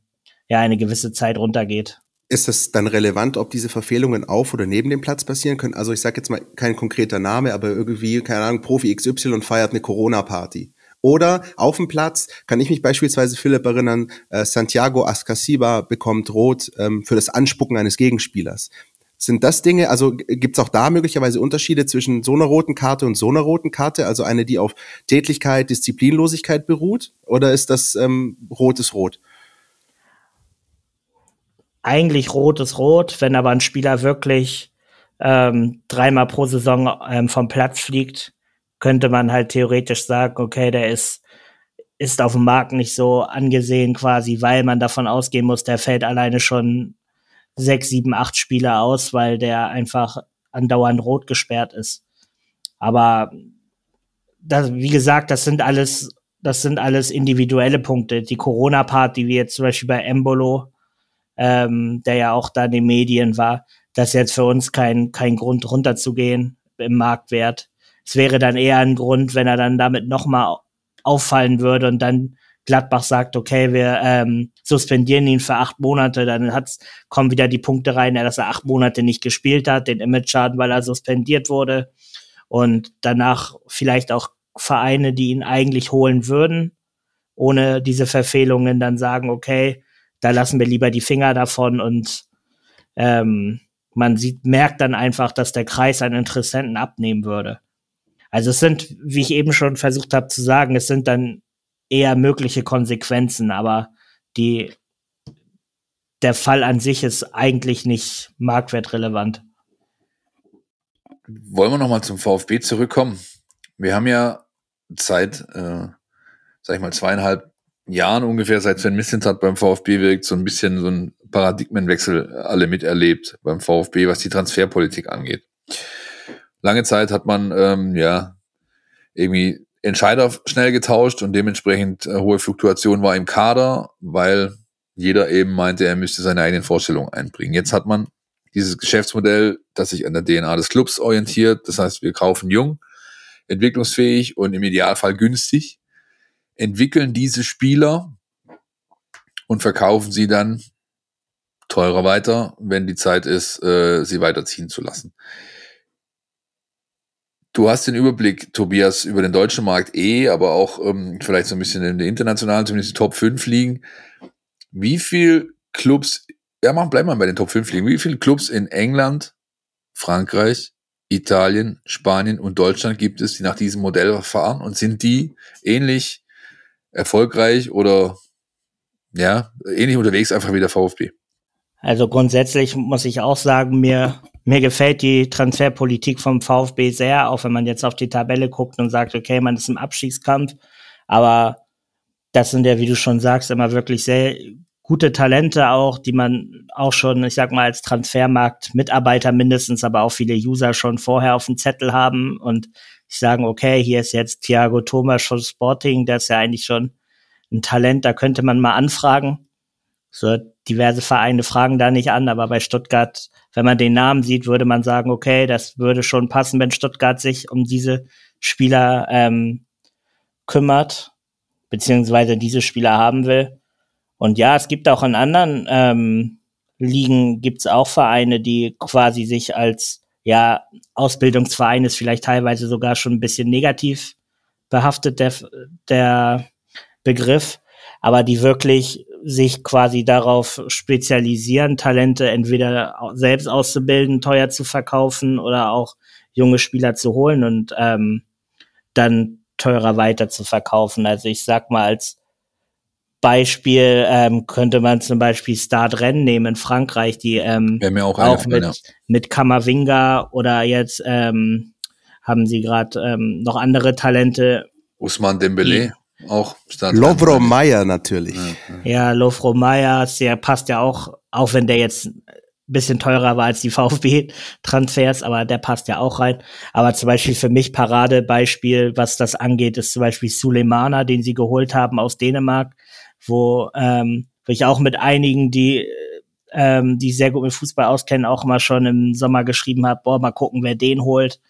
ja eine gewisse Zeit runtergeht. Ist es dann relevant, ob diese Verfehlungen auf oder neben dem Platz passieren können? Also ich sage jetzt mal kein konkreter Name, aber irgendwie, keine Ahnung, Profi XY feiert eine Corona-Party. Oder auf dem Platz kann ich mich beispielsweise, Philipp, erinnern, äh, Santiago Ascasiba bekommt Rot ähm, für das Anspucken eines Gegenspielers. Sind das Dinge, also gibt es auch da möglicherweise Unterschiede zwischen so einer roten Karte und so einer roten Karte? Also eine, die auf Tätlichkeit, Disziplinlosigkeit beruht? Oder ist das ähm, rotes Rot? Eigentlich rot ist rot, wenn aber ein Spieler wirklich ähm, dreimal pro Saison ähm, vom Platz fliegt, könnte man halt theoretisch sagen, okay, der ist, ist auf dem Markt nicht so angesehen quasi, weil man davon ausgehen muss, der fällt alleine schon sechs, sieben, acht Spieler aus, weil der einfach andauernd rot gesperrt ist. Aber das, wie gesagt, das sind alles, das sind alles individuelle Punkte. Die Corona-Part, die wir jetzt zum Beispiel bei Embolo ähm, der ja auch da in den Medien war, das ist jetzt für uns kein, kein Grund runterzugehen im Marktwert. Es wäre dann eher ein Grund, wenn er dann damit nochmal auffallen würde und dann Gladbach sagt, okay, wir ähm, suspendieren ihn für acht Monate, dann hat's, kommen wieder die Punkte rein, dass er acht Monate nicht gespielt hat, den Image-Schaden, weil er suspendiert wurde. Und danach vielleicht auch Vereine, die ihn eigentlich holen würden, ohne diese Verfehlungen, dann sagen, okay, da lassen wir lieber die Finger davon und ähm, man sieht, merkt dann einfach, dass der Kreis an Interessenten abnehmen würde. Also es sind, wie ich eben schon versucht habe zu sagen, es sind dann eher mögliche Konsequenzen, aber die, der Fall an sich ist eigentlich nicht marktwertrelevant. Wollen wir nochmal zum VfB zurückkommen? Wir haben ja seit, äh, sag ich mal, zweieinhalb Jahren ungefähr, seit Sven Mislintat beim VfB wirkt, so ein bisschen so ein Paradigmenwechsel alle miterlebt beim VfB, was die Transferpolitik angeht. Lange Zeit hat man ähm, ja irgendwie Entscheider schnell getauscht und dementsprechend äh, hohe Fluktuation war im Kader, weil jeder eben meinte, er müsste seine eigenen Vorstellungen einbringen. Jetzt hat man dieses Geschäftsmodell, das sich an der DNA des Clubs orientiert. Das heißt, wir kaufen jung, entwicklungsfähig und im Idealfall günstig entwickeln diese Spieler und verkaufen sie dann teurer weiter, wenn die Zeit ist, äh, sie weiterziehen zu lassen. Du hast den Überblick, Tobias, über den deutschen Markt eh, aber auch ähm, vielleicht so ein bisschen in der internationalen, zumindest die Top 5 liegen. Wie viel Clubs, ja, machen, bleiben wir bei den Top 5 liegen. Wie viele Clubs in England, Frankreich, Italien, Spanien und Deutschland gibt es, die nach diesem Modell fahren und sind die ähnlich erfolgreich oder ja, ähnlich unterwegs einfach wie der VfB? Also grundsätzlich muss ich auch sagen, mir, mir gefällt die Transferpolitik vom VfB sehr, auch wenn man jetzt auf die Tabelle guckt und sagt, okay, man ist im Abstiegskampf, aber das sind ja, wie du schon sagst, immer wirklich sehr gute Talente auch, die man auch schon, ich sag mal, als Transfermarkt-Mitarbeiter mindestens, aber auch viele User schon vorher auf dem Zettel haben und ich sagen, okay, hier ist jetzt Thiago Thomas von Sporting, der ist ja eigentlich schon ein Talent, da könnte man mal anfragen. So diverse Vereine fragen da nicht an, aber bei Stuttgart, wenn man den Namen sieht, würde man sagen, okay, das würde schon passen, wenn Stuttgart sich um diese Spieler ähm, kümmert, beziehungsweise diese Spieler haben will. Und ja, es gibt auch in anderen ähm, Ligen gibt's auch Vereine, die quasi sich als ja Ausbildungsverein ist vielleicht teilweise sogar schon ein bisschen negativ behaftet der der Begriff, aber die wirklich sich quasi darauf spezialisieren, Talente entweder selbst auszubilden, teuer zu verkaufen oder auch junge Spieler zu holen und ähm, dann teurer weiter zu verkaufen. Also ich sag mal als Beispiel ähm, könnte man zum Beispiel Start Rennen nehmen in Frankreich, die ähm, auch, auch mit, ja. mit Kamavinga oder jetzt ähm, haben sie gerade ähm, noch andere Talente. Usman Dembele auch. Lovro Meyer natürlich. Ja, ja. Lovro Meyer, der passt ja auch, auch wenn der jetzt bisschen teurer war als die VfB-Transfers, aber der passt ja auch rein. Aber zum Beispiel für mich Paradebeispiel, was das angeht, ist zum Beispiel Suleimana, den sie geholt haben aus Dänemark, wo, ähm, wo ich auch mit einigen, die ähm, die sehr gut mit Fußball auskennen, auch mal schon im Sommer geschrieben habe, boah, mal gucken, wer den holt.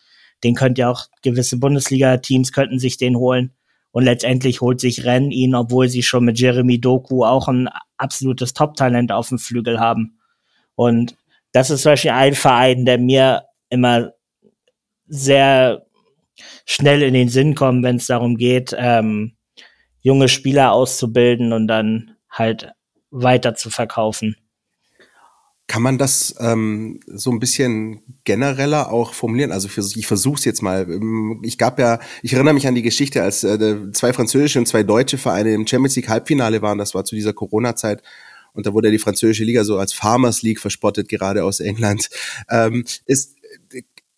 Den könnt ja auch gewisse Bundesliga-Teams könnten sich den holen. Und letztendlich holt sich Renn ihn, obwohl sie schon mit Jeremy Doku auch ein absolutes Top-Talent auf dem Flügel haben. Und das ist zum Beispiel ein Verein, der mir immer sehr schnell in den Sinn kommt, wenn es darum geht, ähm, junge Spieler auszubilden und dann halt weiter zu verkaufen. Kann man das ähm, so ein bisschen genereller auch formulieren? Also für, ich versuche es jetzt mal. Ich gab ja, ich erinnere mich an die Geschichte, als äh, zwei französische und zwei deutsche Vereine im Champions League Halbfinale waren. Das war zu dieser Corona-Zeit. Und da wurde ja die französische Liga so als Farmers League verspottet, gerade aus England. Ähm, ist,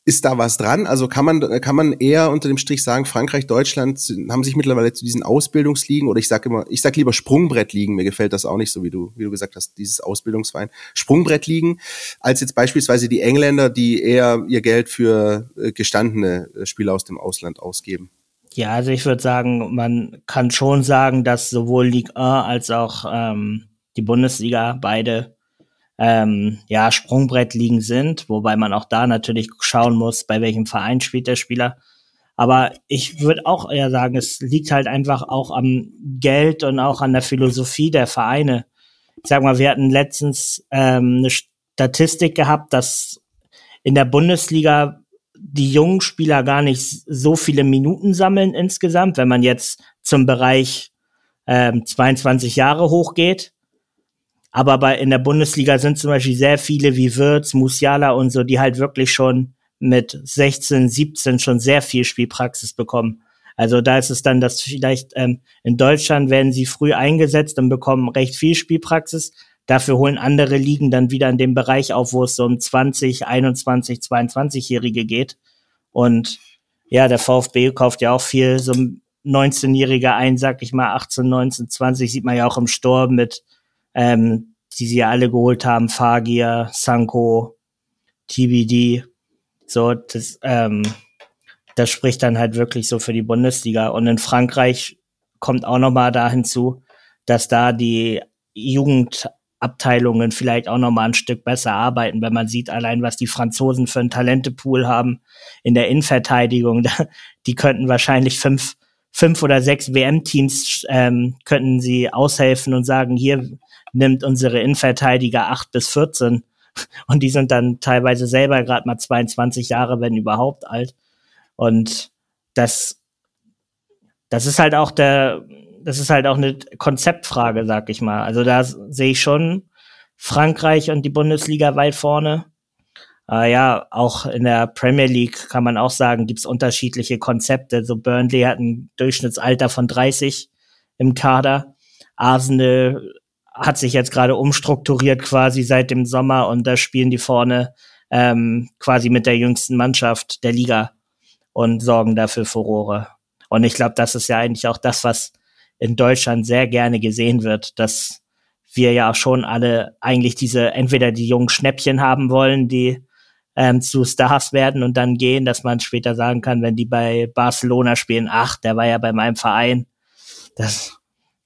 ist da was dran? Also kann man, kann man eher unter dem Strich sagen, Frankreich, Deutschland haben sich mittlerweile zu diesen Ausbildungsligen oder ich sage immer, ich sag lieber Sprungbrettligen, mir gefällt das auch nicht so, wie du, wie du gesagt hast, dieses Ausbildungsverein. Sprungbrettligen, als jetzt beispielsweise die Engländer, die eher ihr Geld für äh, gestandene äh, Spieler aus dem Ausland ausgeben. Ja, also ich würde sagen, man kann schon sagen, dass sowohl Ligue 1 als auch ähm, die Bundesliga beide ähm, ja, Sprungbrettligen sind, wobei man auch da natürlich schauen muss, bei welchem Verein spielt der Spieler. Aber ich würde auch eher sagen, es liegt halt einfach auch am Geld und auch an der Philosophie der Vereine. Ich sag mal, wir hatten letztens ähm, eine Statistik gehabt, dass in der Bundesliga die jungen Spieler gar nicht so viele Minuten sammeln insgesamt, wenn man jetzt zum Bereich ähm, 22 Jahre hochgeht. Aber bei, in der Bundesliga sind zum Beispiel sehr viele wie Wirtz, Musiala und so, die halt wirklich schon mit 16, 17 schon sehr viel Spielpraxis bekommen. Also da ist es dann, dass vielleicht ähm, in Deutschland werden sie früh eingesetzt und bekommen recht viel Spielpraxis. Dafür holen andere Ligen dann wieder in dem Bereich auf, wo es so um 20, 21, 22-Jährige geht. Und ja, der VfB kauft ja auch viel so 19-Jährige ein, sag ich mal, 18, 19, 20, sieht man ja auch im Sturm mit ähm, die sie ja alle geholt haben, Fagir, Sanko, TBD. So, das, ähm, das spricht dann halt wirklich so für die Bundesliga. Und in Frankreich kommt auch nochmal da hinzu, dass da die Jugendabteilungen vielleicht auch nochmal ein Stück besser arbeiten, wenn man sieht allein, was die Franzosen für einen Talentepool haben in der Innenverteidigung. Die könnten wahrscheinlich fünf, fünf oder sechs WM-Teams ähm, könnten sie aushelfen und sagen, hier, nimmt unsere Innenverteidiger 8 bis 14 und die sind dann teilweise selber gerade mal 22 Jahre, wenn überhaupt alt. Und das, das ist halt auch der, das ist halt auch eine Konzeptfrage, sag ich mal. Also da sehe ich schon Frankreich und die Bundesliga weit vorne. Äh, ja, auch in der Premier League kann man auch sagen, gibt's unterschiedliche Konzepte. So Burnley hat ein Durchschnittsalter von 30 im Kader. Arsenal hat sich jetzt gerade umstrukturiert quasi seit dem Sommer und da spielen die vorne ähm, quasi mit der jüngsten Mannschaft der Liga und sorgen dafür Furore. Und ich glaube, das ist ja eigentlich auch das, was in Deutschland sehr gerne gesehen wird, dass wir ja schon alle eigentlich diese, entweder die jungen Schnäppchen haben wollen, die ähm, zu Stars werden und dann gehen, dass man später sagen kann, wenn die bei Barcelona spielen, ach, der war ja bei meinem Verein. Das,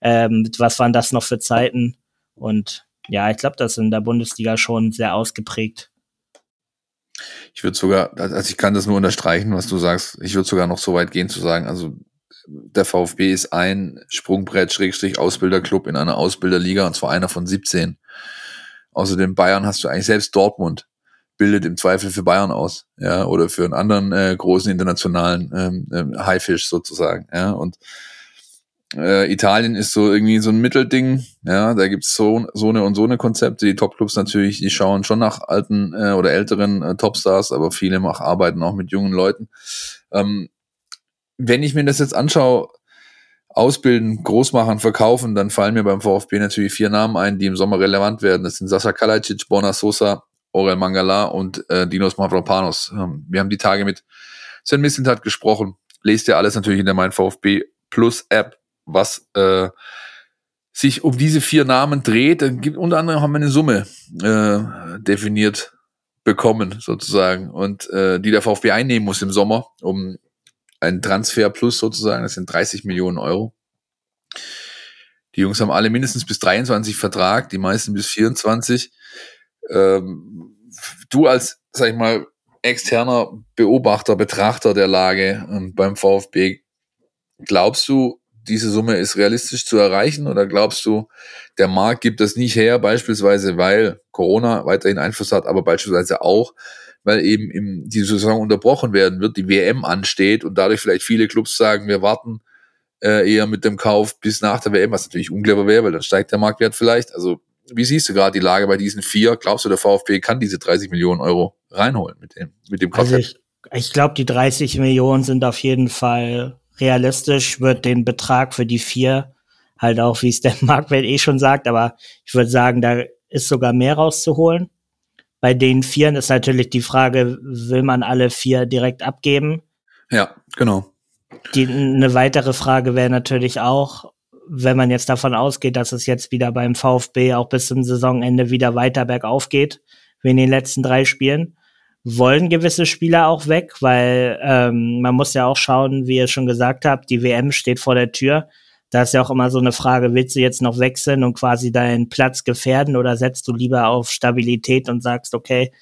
ähm, was waren das noch für Zeiten? Und ja, ich glaube, das ist in der Bundesliga schon sehr ausgeprägt. Ich würde sogar, also ich kann das nur unterstreichen, was du sagst. Ich würde sogar noch so weit gehen zu sagen, also der VfB ist ein Sprungbrett, Schrägstrich Ausbilderclub in einer Ausbilderliga und zwar einer von 17. Außerdem Bayern hast du eigentlich selbst Dortmund bildet im Zweifel für Bayern aus, ja, oder für einen anderen äh, großen internationalen ähm, ähm, Haifisch sozusagen, ja, und äh, Italien ist so irgendwie so ein Mittelding, ja, da gibt's so, so eine und so eine Konzepte. Die Topclubs natürlich, die schauen schon nach alten äh, oder älteren äh, Topstars, aber viele auch arbeiten auch mit jungen Leuten. Ähm, wenn ich mir das jetzt anschaue, ausbilden, groß machen, verkaufen, dann fallen mir beim VfB natürlich vier Namen ein, die im Sommer relevant werden. Das sind Sasa Kalajdzic, Bona Sosa, Orel Mangala und äh, Dinos Mavropanos. Ähm, wir haben die Tage mit Sven Mislintat gesprochen. Lest ihr alles natürlich in der Mein VfB Plus App, was äh, sich um diese vier Namen dreht. Dann gibt, unter anderem haben wir eine Summe äh, definiert bekommen, sozusagen, und äh, die der VfB einnehmen muss im Sommer, um ein Transfer plus sozusagen, das sind 30 Millionen Euro. Die Jungs haben alle mindestens bis 23 Vertrag, die meisten bis 24. Ähm, du als, sag ich mal, externer Beobachter, Betrachter der Lage ähm, beim VfB, glaubst du, diese Summe ist realistisch zu erreichen oder glaubst du, der Markt gibt das nicht her, beispielsweise weil Corona weiterhin Einfluss hat, aber beispielsweise auch, weil eben im, die Saison unterbrochen werden wird, die WM ansteht und dadurch vielleicht viele Clubs sagen, wir warten äh, eher mit dem Kauf bis nach der WM, was natürlich unclever wäre, weil dann steigt der Marktwert vielleicht. Also wie siehst du gerade die Lage bei diesen vier? Glaubst du, der VfB kann diese 30 Millionen Euro reinholen mit dem, mit dem Konzept? Also ich, ich glaube, die 30 Millionen sind auf jeden Fall realistisch, wird den Betrag für die vier halt auch, wie es der Marktwert eh schon sagt, aber ich würde sagen, da ist sogar mehr rauszuholen. Bei den Vieren ist natürlich die Frage, will man alle vier direkt abgeben? Ja, genau. Die, eine weitere Frage wäre natürlich auch, wenn man jetzt davon ausgeht, dass es jetzt wieder beim VfB auch bis zum Saisonende wieder weiter bergauf geht, wie in den letzten drei Spielen, wollen gewisse Spieler auch weg, weil ähm, man muss ja auch schauen, wie ihr schon gesagt habt, die WM steht vor der Tür. Da ist ja auch immer so eine Frage, willst du jetzt noch wechseln und quasi deinen Platz gefährden oder setzt du lieber auf Stabilität und sagst, okay,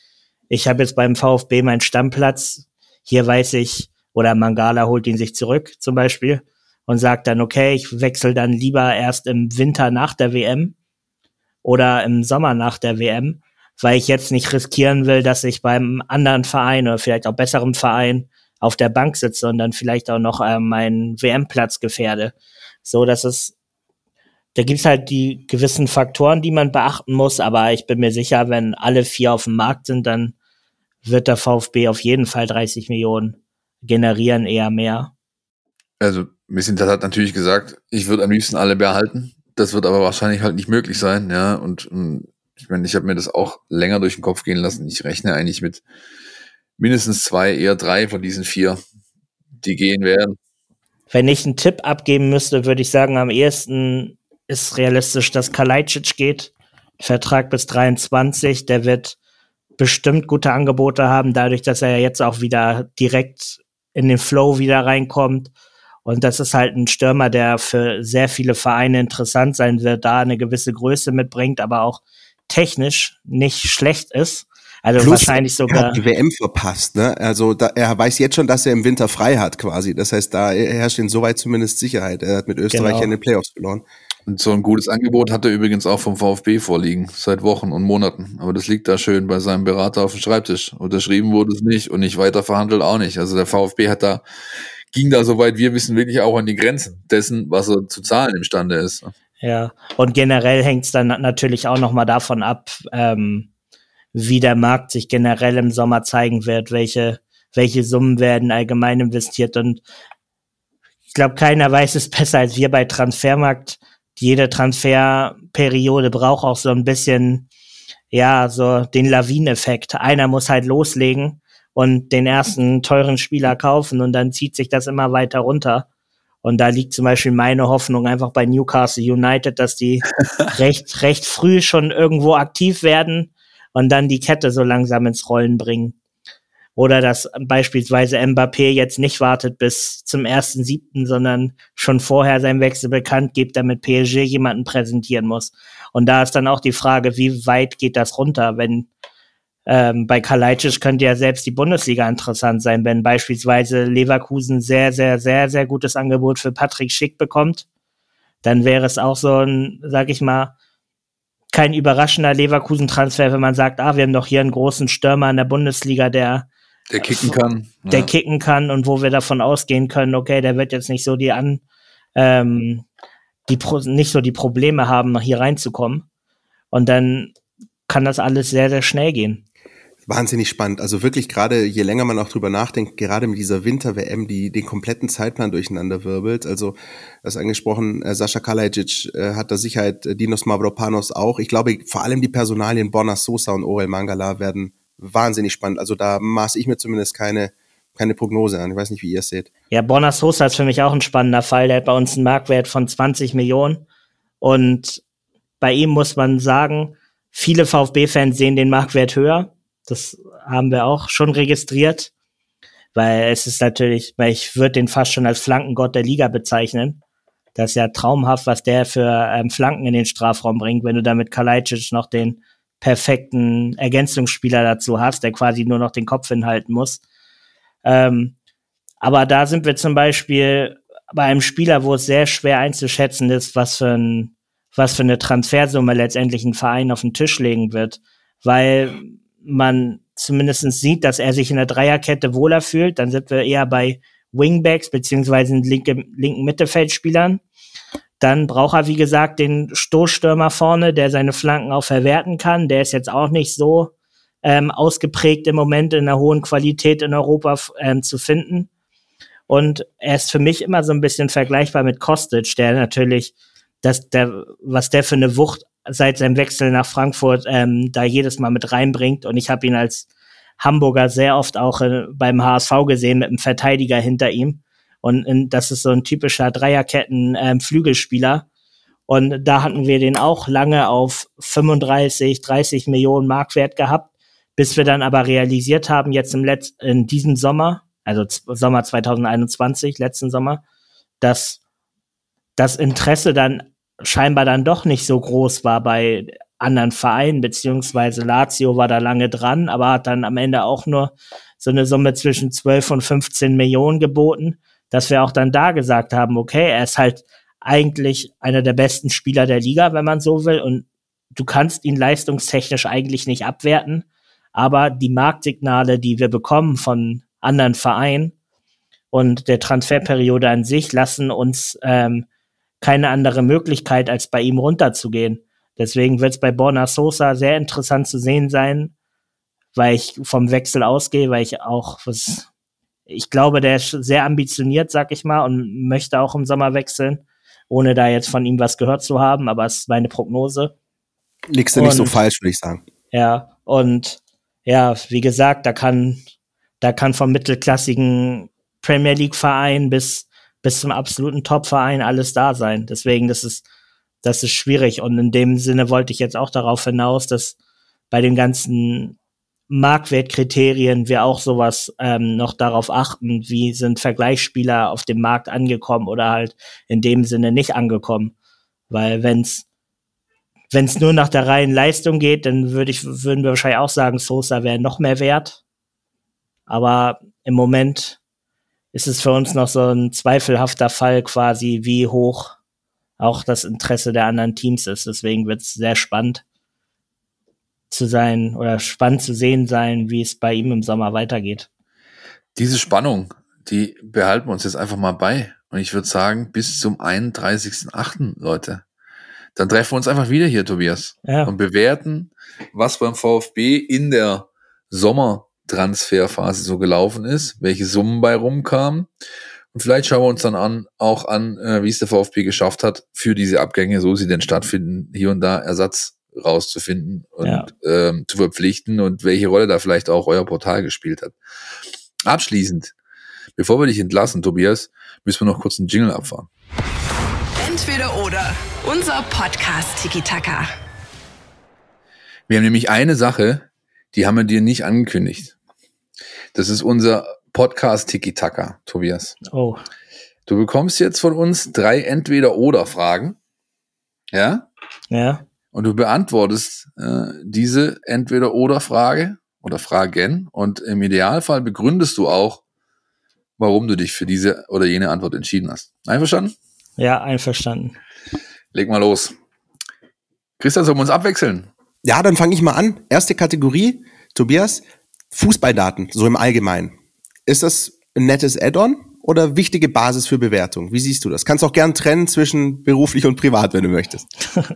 ich habe jetzt beim VfB meinen Stammplatz, hier weiß ich, oder Mangala holt ihn sich zurück zum Beispiel und sagt dann, okay, ich wechsle dann lieber erst im Winter nach der WM oder im Sommer nach der WM, weil ich jetzt nicht riskieren will, dass ich beim anderen Verein oder vielleicht auch besserem Verein auf der Bank sitze und dann vielleicht auch noch äh, meinen WM-Platz gefährde. So, dass es, da gibt's halt die gewissen Faktoren, die man beachten muss, aber ich bin mir sicher, wenn alle vier auf dem Markt sind, dann wird der VfB auf jeden Fall 30 Millionen generieren, eher mehr. Also, Missintat hat natürlich gesagt, ich würde am liebsten alle behalten. Das wird aber wahrscheinlich halt nicht möglich sein, ja. Und, und ich meine, ich habe mir das auch länger durch den Kopf gehen lassen. Ich rechne eigentlich mit mindestens zwei, eher drei von diesen vier, die gehen werden. Wenn ich einen Tipp abgeben müsste, würde ich sagen, am ehesten ist realistisch, dass Kalajdzic geht. Vertrag bis 23, der wird bestimmt gute Angebote haben, dadurch, dass er jetzt auch wieder direkt in den Flow wieder reinkommt. Und das ist halt ein Stürmer, der für sehr viele Vereine interessant sein wird, da eine gewisse Größe mitbringt, aber auch technisch nicht schlecht ist. Also Plus, wahrscheinlich sogar. Er hat die WM verpasst, ne? Also da, er weiß jetzt schon, dass er im Winter frei hat, quasi. Das heißt, da herrscht insoweit zumindest Sicherheit. Er hat mit Österreich genau. in den Playoffs verloren. Und so ein gutes Angebot hat er übrigens auch vom VfB vorliegen, seit Wochen und Monaten. Aber das liegt da schön bei seinem Berater auf dem Schreibtisch. Unterschrieben wurde es nicht und nicht weiter verhandelt auch nicht. Also der VfB hat da, ging da soweit wir wissen, wirklich auch an die Grenzen dessen, was er zu zahlen imstande ist. Ja, und generell hängt es dann natürlich auch nochmal davon ab, ähm, wie der Markt sich generell im Sommer zeigen wird, welche, welche Summen werden allgemein investiert. Und ich glaube, keiner weiß es besser als wir bei Transfermarkt. Jede Transferperiode braucht auch so ein bisschen, ja, so den Lawineffekt. Einer muss halt loslegen und den ersten teuren Spieler kaufen und dann zieht sich das immer weiter runter. Und da liegt zum Beispiel meine Hoffnung einfach bei Newcastle United, dass die recht, recht früh schon irgendwo aktiv werden und dann die Kette so langsam ins Rollen bringen. Oder dass beispielsweise Mbappé jetzt nicht wartet bis zum ersten siebten, sondern schon vorher seinen Wechsel bekannt gibt, damit PSG jemanden präsentieren muss. Und da ist dann auch die Frage, wie weit geht das runter, wenn ähm, bei Kalajdzic könnte ja selbst die Bundesliga interessant sein, wenn beispielsweise Leverkusen sehr, sehr, sehr, sehr gutes Angebot für Patrick Schick bekommt. Dann wäre es auch so ein, sag ich mal, kein überraschender Leverkusen-Transfer, wenn man sagt, ah, wir haben doch hier einen großen Stürmer in der Bundesliga, der der kicken kann. Der ja. kicken kann und wo wir davon ausgehen können, okay, der wird jetzt nicht so die an, ähm, die Pro nicht so die Probleme haben, hier reinzukommen. Und dann kann das alles sehr, sehr schnell gehen wahnsinnig spannend. Also wirklich gerade, je länger man auch drüber nachdenkt, gerade mit dieser Winter-WM, die den kompletten Zeitplan durcheinander wirbelt. Also, das angesprochen, äh, Sascha Kalajic äh, hat da Sicherheit, äh, Dinos Mavropanos auch. Ich glaube, vor allem die Personalien Borna Sosa und Orel Mangala werden wahnsinnig spannend. Also da maße ich mir zumindest keine, keine Prognose an. Ich weiß nicht, wie ihr es seht. Ja, Borna Sosa ist für mich auch ein spannender Fall. Der hat bei uns einen Marktwert von 20 Millionen. Und bei ihm muss man sagen, viele VfB-Fans sehen den Marktwert höher. Das haben wir auch schon registriert, weil es ist natürlich, weil ich würde den fast schon als Flankengott der Liga bezeichnen. Das ist ja traumhaft, was der für ähm, Flanken in den Strafraum bringt, wenn du damit Kalajdzic noch den perfekten Ergänzungsspieler dazu hast, der quasi nur noch den Kopf hinhalten muss. Ähm, aber da sind wir zum Beispiel bei einem Spieler, wo es sehr schwer einzuschätzen ist, was für ein, was für eine Transfersumme letztendlich ein Verein auf den Tisch legen wird. Weil man zumindest sieht, dass er sich in der Dreierkette wohler fühlt, dann sind wir eher bei Wingbacks beziehungsweise linke, linken Mittelfeldspielern. Dann braucht er, wie gesagt, den Stoßstürmer vorne, der seine Flanken auch verwerten kann. Der ist jetzt auch nicht so ähm, ausgeprägt im Moment in einer hohen Qualität in Europa ähm, zu finden. Und er ist für mich immer so ein bisschen vergleichbar mit Kostic, der natürlich, das, der, was der für eine Wucht seit seinem Wechsel nach Frankfurt ähm, da jedes Mal mit reinbringt. Und ich habe ihn als Hamburger sehr oft auch äh, beim HSV gesehen mit einem Verteidiger hinter ihm. Und in, das ist so ein typischer Dreierketten-Flügelspieler. Ähm, und da hatten wir den auch lange auf 35, 30 Millionen Markwert gehabt, bis wir dann aber realisiert haben, jetzt im Letz in diesem Sommer, also Sommer 2021, letzten Sommer, dass das Interesse dann scheinbar dann doch nicht so groß war bei anderen Vereinen, beziehungsweise Lazio war da lange dran, aber hat dann am Ende auch nur so eine Summe zwischen 12 und 15 Millionen geboten, dass wir auch dann da gesagt haben, okay, er ist halt eigentlich einer der besten Spieler der Liga, wenn man so will, und du kannst ihn leistungstechnisch eigentlich nicht abwerten, aber die Marktsignale, die wir bekommen von anderen Vereinen und der Transferperiode an sich lassen uns ähm, keine andere Möglichkeit, als bei ihm runterzugehen. Deswegen wird es bei Borna Sosa sehr interessant zu sehen sein, weil ich vom Wechsel ausgehe, weil ich auch was, ich glaube, der ist sehr ambitioniert, sag ich mal, und möchte auch im Sommer wechseln, ohne da jetzt von ihm was gehört zu haben, aber es ist meine Prognose. Liegst du nicht so falsch, würde ich sagen. Ja, und ja, wie gesagt, da kann, da kann vom mittelklassigen Premier League Verein bis bis zum absoluten Top-Verein alles da sein. Deswegen, das ist, das ist schwierig. Und in dem Sinne wollte ich jetzt auch darauf hinaus, dass bei den ganzen Marktwertkriterien wir auch sowas ähm, noch darauf achten, wie sind Vergleichsspieler auf dem Markt angekommen oder halt in dem Sinne nicht angekommen. Weil wenn's wenn es nur nach der reinen Leistung geht, dann würde ich würden wir wahrscheinlich auch sagen, Sosa wäre noch mehr wert. Aber im Moment ist es für uns noch so ein zweifelhafter Fall quasi, wie hoch auch das Interesse der anderen Teams ist. Deswegen wird es sehr spannend zu sein oder spannend zu sehen sein, wie es bei ihm im Sommer weitergeht. Diese Spannung, die behalten wir uns jetzt einfach mal bei. Und ich würde sagen, bis zum 31.8., Leute. Dann treffen wir uns einfach wieder hier, Tobias. Ja. Und bewerten, was beim VfB in der Sommer Transferphase so gelaufen ist, welche Summen bei rumkamen. Und vielleicht schauen wir uns dann an, auch an, äh, wie es der VfB geschafft hat, für diese Abgänge, so sie denn stattfinden, hier und da Ersatz rauszufinden und ja. ähm, zu verpflichten und welche Rolle da vielleicht auch euer Portal gespielt hat. Abschließend, bevor wir dich entlassen, Tobias, müssen wir noch kurz einen Jingle abfahren. Entweder oder. Unser Podcast Tiki Taka. Wir haben nämlich eine Sache, die haben wir dir nicht angekündigt. Das ist unser Podcast Tiki Taka, Tobias. Oh. Du bekommst jetzt von uns drei Entweder-Oder-Fragen. Ja? Ja. Und du beantwortest äh, diese Entweder-Oder-Frage oder Fragen. Und im Idealfall begründest du auch, warum du dich für diese oder jene Antwort entschieden hast. Einverstanden? Ja, einverstanden. Leg mal los. Christian, sollen wir uns abwechseln? Ja, dann fange ich mal an. Erste Kategorie, Tobias, Fußballdaten, so im Allgemeinen. Ist das ein nettes Add-on oder wichtige Basis für Bewertung? Wie siehst du das? Kannst auch gern trennen zwischen beruflich und privat, wenn du möchtest.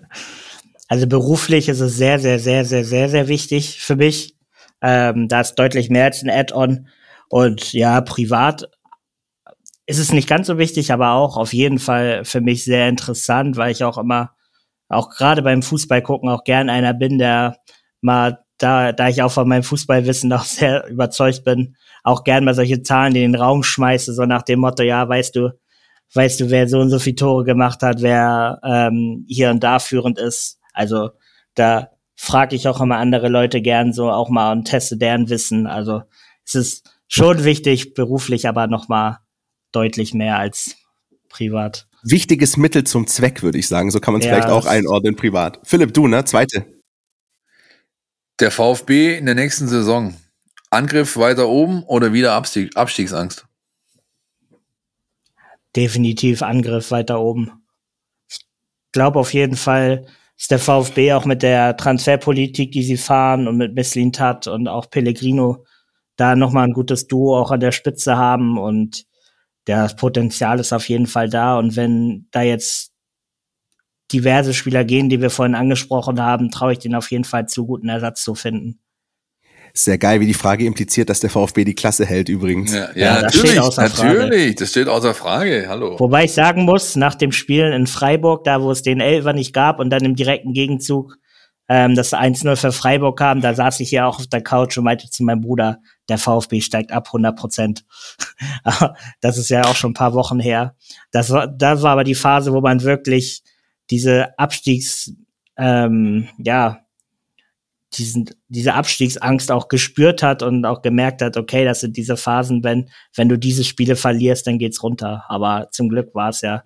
Also beruflich ist es sehr, sehr, sehr, sehr, sehr, sehr wichtig für mich. Ähm, da ist deutlich mehr als ein Add-on. Und ja, privat ist es nicht ganz so wichtig, aber auch auf jeden Fall für mich sehr interessant, weil ich auch immer, auch gerade beim Fußball gucken, auch gern einer bin, der mal da, da ich auch von meinem Fußballwissen auch sehr überzeugt bin, auch gern mal solche Zahlen in den Raum schmeiße, so nach dem Motto, ja, weißt du, weißt du, wer so und so viele Tore gemacht hat, wer ähm, hier und da führend ist. Also da frage ich auch immer andere Leute gern so auch mal und teste deren Wissen. Also es ist schon wichtig, beruflich, aber noch mal deutlich mehr als privat. Wichtiges Mittel zum Zweck, würde ich sagen. So kann man es Ja, vielleicht auch einordnen privat. Philipp, du, ne? Zweite. Der VfB in der nächsten Saison. Angriff weiter oben oder wieder Abstieg, Abstiegsangst? definitiv Angriff weiter oben. Ich glaube auf jeden Fall, ist der VfB auch mit der Transferpolitik, die sie fahren und mit Misslintat und auch Pellegrino da nochmal ein gutes Duo auch an der Spitze haben und das Potenzial ist auf jeden Fall da und wenn da jetzt diverse Spieler gehen, die wir vorhin angesprochen haben, traue ich denen auf jeden Fall zu, guten Ersatz zu finden. Sehr geil, wie die Frage impliziert, dass der VfB die Klasse hält übrigens. Ja, Ja, das steht außer Frage. natürlich. Das steht außer Frage. Hallo. Wobei ich sagen muss, nach dem Spiel in Freiburg, da wo es den Elfer nicht gab und dann im direkten Gegenzug ähm, das 1-0 für Freiburg kam, da saß ich ja auch auf der Couch und meinte zu meinem Bruder, der VfB steigt ab 100 Prozent. das ist ja auch schon ein paar Wochen her. Das war, das war aber die Phase, wo man wirklich diese Abstiegs, ähm, ja, diesen, diese Abstiegsangst auch gespürt hat und auch gemerkt hat, okay, das sind diese Phasen, wenn, wenn du diese Spiele verlierst, dann geht's runter. Aber zum Glück war es ja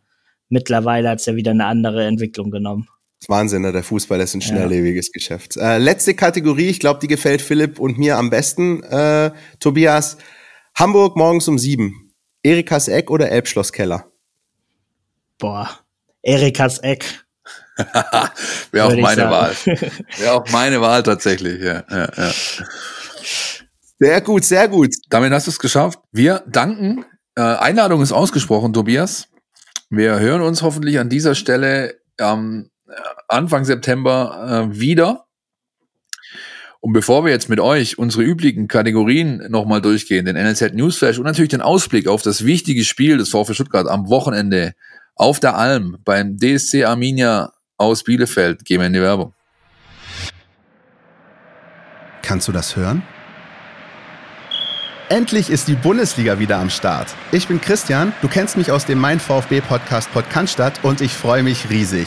mittlerweile hat's ja wieder eine andere Entwicklung genommen. Wahnsinn, ne? der Fußball ist ein Ja. schnelllebiges Geschäft. Äh, letzte Kategorie, ich glaube, die gefällt Philipp und mir am besten. Äh, Tobias, Hamburg morgens um sieben. Erikas Eck oder Elbschlosskeller? Boah, Erikas Eck. Wäre auch meine sagen. Wahl. Wäre auch meine Wahl tatsächlich. Ja, ja, ja. Sehr gut, sehr gut. Damit hast du es geschafft. Wir danken. Äh, Einladung ist ausgesprochen, Tobias. Wir hören uns hoffentlich an dieser Stelle am äh, Anfang September äh, wieder. Und bevor wir jetzt mit euch unsere üblichen Kategorien nochmal durchgehen, den NLZ Newsflash und natürlich den Ausblick auf das wichtige Spiel des VfB Stuttgart am Wochenende auf der Alm beim DSC Arminia aus Bielefeld, gehen wir in die Werbung. Kannst du das hören? Endlich ist die Bundesliga wieder am Start. Ich bin Christian, du kennst mich aus dem Mein VfB Podcast Podcast und ich freue mich riesig.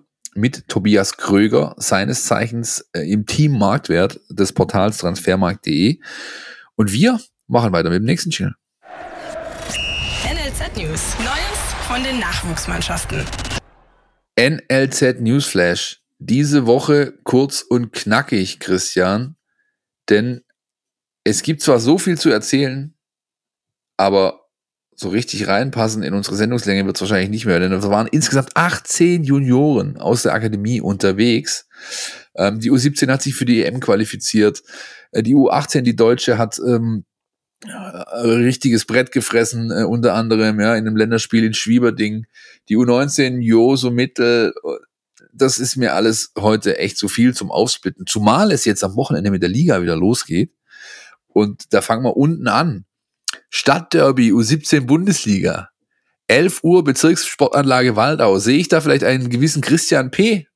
mit Tobias Kröger, seines Zeichens äh, im Team Marktwert des Portals transfermarkt.de. Und wir machen weiter mit dem nächsten Channel. NLZ News. Neues von den Nachwuchsmannschaften. NLZ Newsflash. Diese Woche kurz und knackig, Christian. Denn es gibt zwar so viel zu erzählen, aber so richtig reinpassen in unsere Sendungslänge wird es wahrscheinlich nicht mehr, denn es waren insgesamt 18 Junioren aus der Akademie unterwegs. Ähm, die U17 hat sich für die EM qualifiziert. Äh, die U18, die Deutsche, hat ähm, richtiges Brett gefressen, äh, unter anderem, ja, in einem Länderspiel in Schwieberding. Die U19, Jo, so mittel, das ist mir alles heute echt zu viel zum Aufsplitten. Zumal es jetzt am Wochenende mit der Liga wieder losgeht. Und da fangen wir unten an. Stadtderby U17 Bundesliga. 11 Uhr Bezirkssportanlage Waldau. Sehe ich da vielleicht einen gewissen Christian P?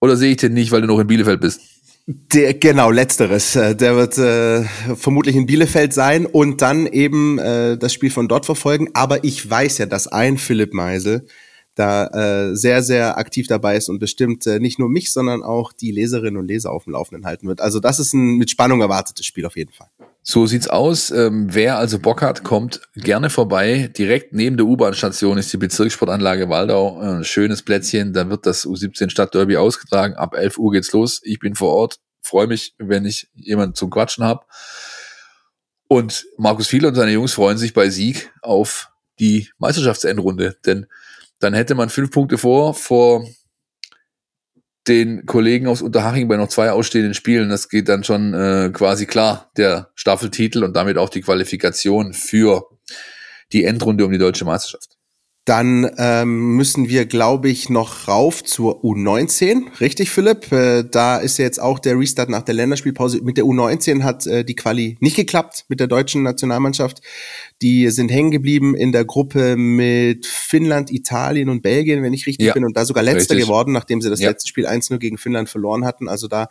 Oder sehe ich den nicht, weil du noch in Bielefeld bist? Der, genau, letzteres. Äh, der wird äh, vermutlich in Bielefeld sein und dann eben äh, das Spiel von dort verfolgen. Aber ich weiß ja, dass ein Philipp Meisel da äh, sehr, sehr aktiv dabei ist und bestimmt äh, nicht nur mich, sondern auch die Leserinnen und Leser auf dem Laufenden halten wird. Also das ist ein mit Spannung erwartetes Spiel auf jeden Fall. So sieht's aus. Ähm, wer also Bock hat, kommt gerne vorbei. Direkt neben der U-Bahn-Station ist die Bezirkssportanlage Waldau. Ein äh, schönes Plätzchen. Da wird das U17 Stadtderby ausgetragen. Ab 11 Uhr geht's los. Ich bin vor Ort. Freue mich, wenn ich jemanden zum Quatschen habe. Und Markus Fiedler und seine Jungs freuen sich bei Sieg auf die Meisterschaftsendrunde. Denn dann hätte man fünf Punkte vor, vor den Kollegen aus Unterhaching bei noch zwei ausstehenden Spielen. Das geht dann schon äh, quasi klar, der Staffeltitel und damit auch die Qualifikation für die Endrunde um die deutsche Meisterschaft. Dann ähm, müssen wir, glaube ich, noch rauf zur U19. Richtig, Philipp? Äh, da ist jetzt auch der Restart nach der Länderspielpause. Mit der U19 hat äh, die Quali nicht geklappt mit der deutschen Nationalmannschaft. Die sind hängen geblieben in der Gruppe mit Finnland, Italien und Belgien, wenn ich richtig ja, bin. Und da sogar letzter richtig. geworden, nachdem sie das ja. letzte Spiel 1-0 gegen Finnland verloren hatten. Also da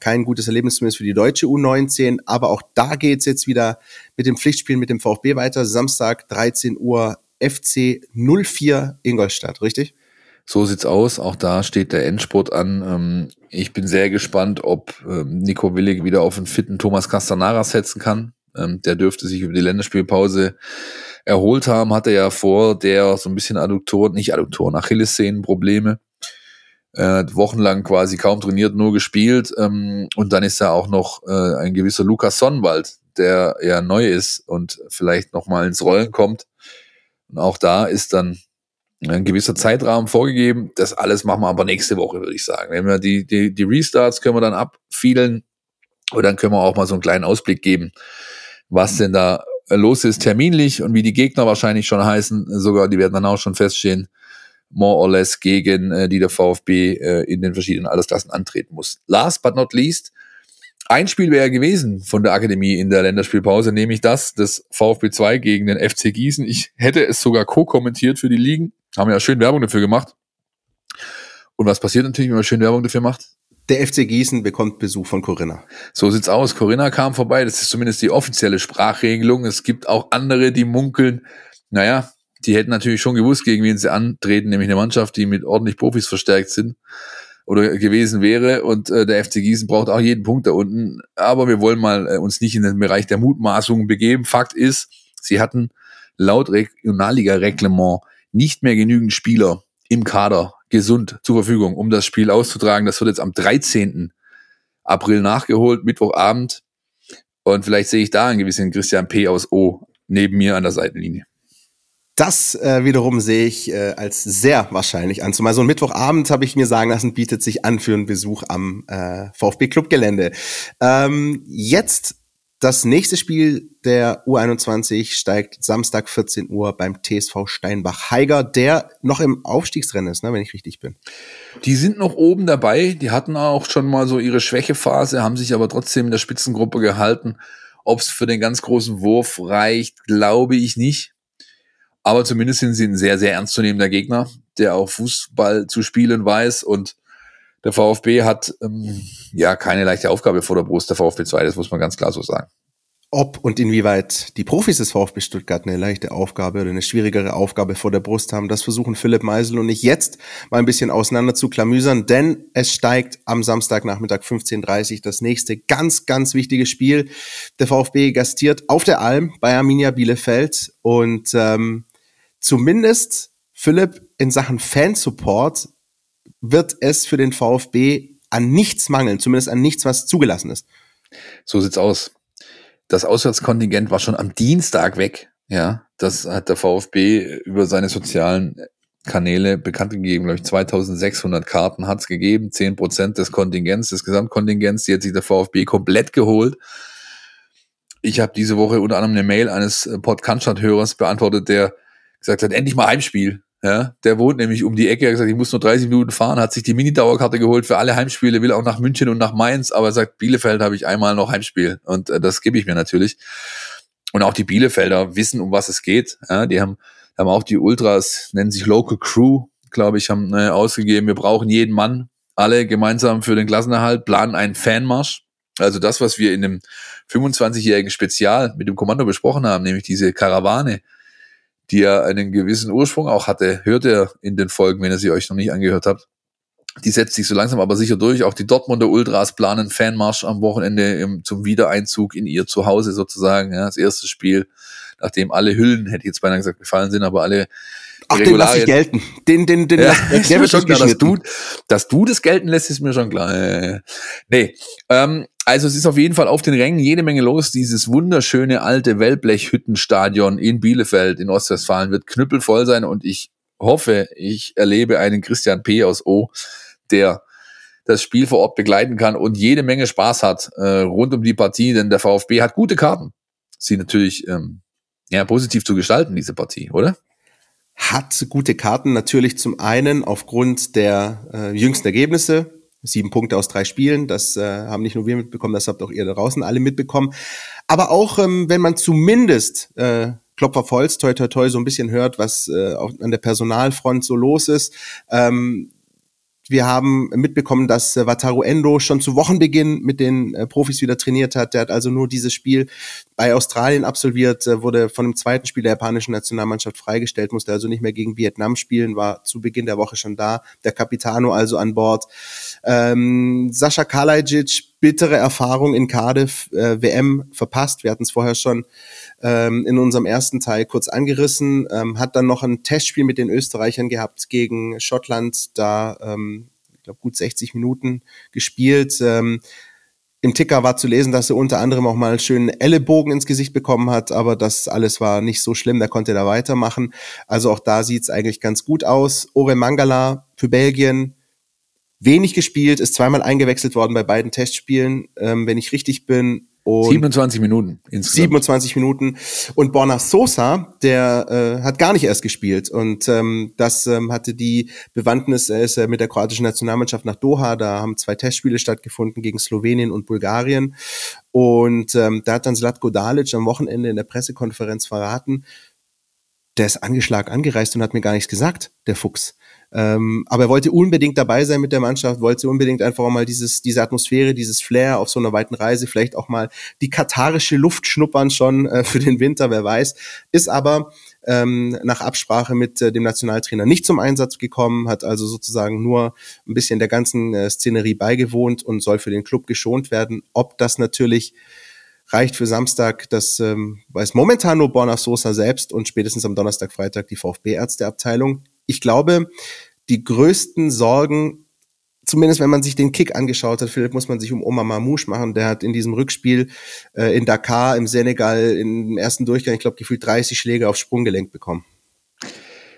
kein gutes Erlebnis zumindest für die deutsche U19. Aber auch da geht's jetzt wieder mit dem Pflichtspiel mit dem VfB weiter. Samstag 13 Uhr FC 04 Ingolstadt, richtig? So sieht's aus. Auch da steht der Endspurt an. Ähm, ich bin sehr gespannt, ob ähm, Nico Willig wieder auf einen fitten Thomas Castanaras setzen kann. Ähm, der dürfte sich über die Länderspielpause erholt haben, hatte ja vor der so ein bisschen Adduktoren, nicht Adduktoren, Achillessehnenprobleme. Äh, wochenlang quasi kaum trainiert, nur gespielt. Ähm, und dann ist da auch noch äh, ein gewisser Lukas Sonnenwald, der ja neu ist und vielleicht nochmal ins Rollen kommt. Und auch da ist dann ein gewisser Zeitrahmen vorgegeben. Das alles machen wir aber nächste Woche, würde ich sagen. Wenn wir die, die, die Restarts können wir dann abfielen und dann können wir auch mal so einen kleinen Ausblick geben, was denn da los ist terminlich und wie die Gegner wahrscheinlich schon heißen. Sogar die werden dann auch schon feststehen, more or less gegen äh, die der VfB äh, in den verschiedenen Altersklassen antreten muss. Last but not least, ein Spiel wäre gewesen von der Akademie in der Länderspielpause, nämlich das des VfB 2 gegen den FC Gießen. Ich hätte es sogar co-kommentiert für die Ligen, haben ja schön Werbung dafür gemacht. Und was passiert natürlich, wenn man schön Werbung dafür macht? Der FC Gießen bekommt Besuch von Corinna. So sieht's aus. Corinna kam vorbei. Das ist zumindest die offizielle Sprachregelung. Es gibt auch andere, die munkeln. Naja, die hätten natürlich schon gewusst, gegen wen sie antreten, nämlich eine Mannschaft, die mit ordentlich Profis verstärkt sind oder gewesen wäre. Und äh, der FC Gießen braucht auch jeden Punkt da unten. Aber wir wollen mal äh, uns nicht in den Bereich der Mutmaßungen begeben. Fakt ist, sie hatten laut Regionalliga-Reglement nicht mehr genügend Spieler im Kader gesund zur Verfügung, um das Spiel auszutragen. Das wird jetzt am 13. April nachgeholt, Mittwochabend. Und vielleicht sehe ich da einen gewissen Christian P. aus O neben mir an der Seitenlinie. Das äh, wiederum sehe ich äh, als sehr wahrscheinlich an. Zumal so ein Mittwochabend, habe ich mir sagen lassen, bietet sich an für einen Besuch am äh, VfB Clubgelände. Ähm, jetzt das nächste Spiel der U21 steigt Samstag 14 Uhr beim TSV Steinbach-Heiger, der noch im Aufstiegsrennen ist, ne, wenn ich richtig bin. Die sind noch oben dabei. Die hatten auch schon mal so ihre Schwächephase, haben sich aber trotzdem in der Spitzengruppe gehalten. Ob es für den ganz großen Wurf reicht, glaube ich nicht. Aber zumindest sind sie ein sehr, sehr ernstzunehmender Gegner, der auch Fußball zu spielen weiß und der VfB hat ähm, ja keine leichte Aufgabe vor der Brust, der VfB 2, das muss man ganz klar so sagen. Ob und inwieweit die Profis des VfB Stuttgart eine leichte Aufgabe oder eine schwierigere Aufgabe vor der Brust haben, das versuchen Philipp Meisel und ich jetzt mal ein bisschen auseinander zu klamüsern, denn es steigt am Samstagnachmittag 15.30 Uhr das nächste ganz, ganz wichtige Spiel. Der VfB gastiert auf der Alm bei Arminia Bielefeld und ähm, zumindest Philipp in Sachen Fansupport wird es für den VfB an nichts mangeln, zumindest an nichts, was zugelassen ist. So sieht's aus. Das Auswärtskontingent war schon am Dienstag weg. Ja, das hat der VfB über seine sozialen Kanäle bekannt gegeben. Glaube ich, 2600 Karten hat's gegeben. 10 Prozent des Kontingents, des Gesamtkontingents, die hat sich der VfB komplett geholt. ich habe diese Woche unter anderem eine Mail eines Podcast-Hörers beantwortet, der gesagt hat, endlich mal Heimspiel. Ja, der wohnt nämlich um die Ecke, hat gesagt, ich muss nur 30 Minuten fahren, hat sich die Mini-Dauerkarte geholt für alle Heimspiele, will auch nach München und nach Mainz, aber er sagt, Bielefeld habe ich einmal noch Heimspiel und äh, das gebe ich mir natürlich. Und auch die Bielefelder wissen, um was es geht. Ja, die haben, haben auch die Ultras, nennen sich Local Crew, glaube ich, haben äh, ausgegeben, wir brauchen jeden Mann, alle gemeinsam für den Klassenerhalt, planen einen Fanmarsch. Also das, was wir in dem 25-jährigen Spezial mit dem Kommando besprochen haben, nämlich diese Karawane, die ja einen gewissen Ursprung auch hatte, hört ihr in den Folgen, wenn ihr sie euch noch nicht angehört habt. Die setzt sich so langsam aber sicher durch. Auch die Dortmunder Ultras planen Fanmarsch am Wochenende im, zum Wiedereinzug in ihr Zuhause sozusagen. Ja, das erste Spiel, nachdem alle Hüllen, hätte ich jetzt beinahe gesagt, gefallen sind, aber alle Ach, den lasse ich gelten. Den, den, den, ja, der wird schon klar, dass du, dass du das gelten lässt, ist mir schon klar. Nee, ähm, also es ist auf jeden Fall auf den Rängen jede Menge los. Dieses wunderschöne alte Wellblechhüttenstadion in Bielefeld in Ostwestfalen wird knüppelvoll sein und ich hoffe, ich erlebe einen Christian P. aus O, der das Spiel vor Ort begleiten kann und jede Menge Spaß hat äh, rund um die Partie, denn der VfB hat gute Karten. Sie natürlich ähm, ja, positiv zu gestalten, diese Partie, oder? Hat gute Karten natürlich zum einen aufgrund der äh, jüngsten Ergebnisse, Sieben Punkte aus drei Spielen, das äh, haben nicht nur wir mitbekommen, das habt auch ihr da draußen alle mitbekommen. Aber auch, ähm, wenn man zumindest äh, Klopfer Holz, toi toi toi, so ein bisschen hört, was äh, auch an der Personalfront so los ist, ähm, wir haben mitbekommen, dass äh, Wataru Endo schon zu Wochenbeginn mit den äh, Profis wieder trainiert hat. Der hat also nur dieses Spiel bei Australien absolviert, äh, wurde von dem zweiten Spiel der japanischen Nationalmannschaft freigestellt, musste also nicht mehr gegen Vietnam spielen, war zu Beginn der Woche schon da. Der Capitano also an Bord. Ähm, Sascha Kalajic, bittere Erfahrung in Cardiff, äh, WM verpasst. Wir hatten es vorher schon ähm, in unserem ersten Teil kurz angerissen, ähm, hat dann noch ein Testspiel mit den Österreichern gehabt gegen Schottland, da ähm, ich glaube gut 60 Minuten gespielt. Ähm, im Ticker war zu lesen, dass er unter anderem auch mal einen schönen Ellenbogen ins Gesicht bekommen hat, aber das alles war nicht so schlimm, der konnte da weitermachen. Also auch da sieht's eigentlich ganz gut aus. Ore Mangala für Belgien, wenig gespielt, ist zweimal eingewechselt worden bei beiden Testspielen. Ähm, wenn ich richtig bin, und 27 Minuten insgesamt. 27 Minuten. Und Borna Sosa, der äh, hat gar nicht erst gespielt. Und ähm, das ähm, hatte die Bewandtnis, er ist äh, mit der kroatischen Nationalmannschaft nach Doha. Da haben zwei Testspiele stattgefunden gegen Slowenien und Bulgarien. Und ähm, da hat dann Zlatko Dalic am Wochenende in der Pressekonferenz verraten, der ist angeschlagen angereist und hat mir gar nichts gesagt, der Fuchs. Ähm, aber er wollte unbedingt dabei sein mit der Mannschaft, wollte unbedingt einfach mal dieses, diese Atmosphäre, dieses Flair auf so einer weiten Reise, vielleicht auch mal die katarische Luft schnuppern schon äh, für den Winter, wer weiß. Ist aber ähm, nach Absprache mit äh, dem Nationaltrainer nicht zum Einsatz gekommen, hat also sozusagen nur ein bisschen der ganzen äh, Szenerie beigewohnt und soll für den Club geschont werden. Ob das natürlich reicht für Samstag, das ähm, weiß momentan nur Borna Sosa selbst und spätestens am Donnerstag, Freitag die VfB-Ärzteabteilung ich glaube, die größten Sorgen, zumindest wenn man sich den Kick angeschaut hat, Philipp, muss man sich um Omar Mamouche machen. Der hat in diesem Rückspiel äh, in Dakar, im Senegal, im ersten Durchgang, ich glaube, gefühlt 30 Schläge aufs Sprunggelenk bekommen.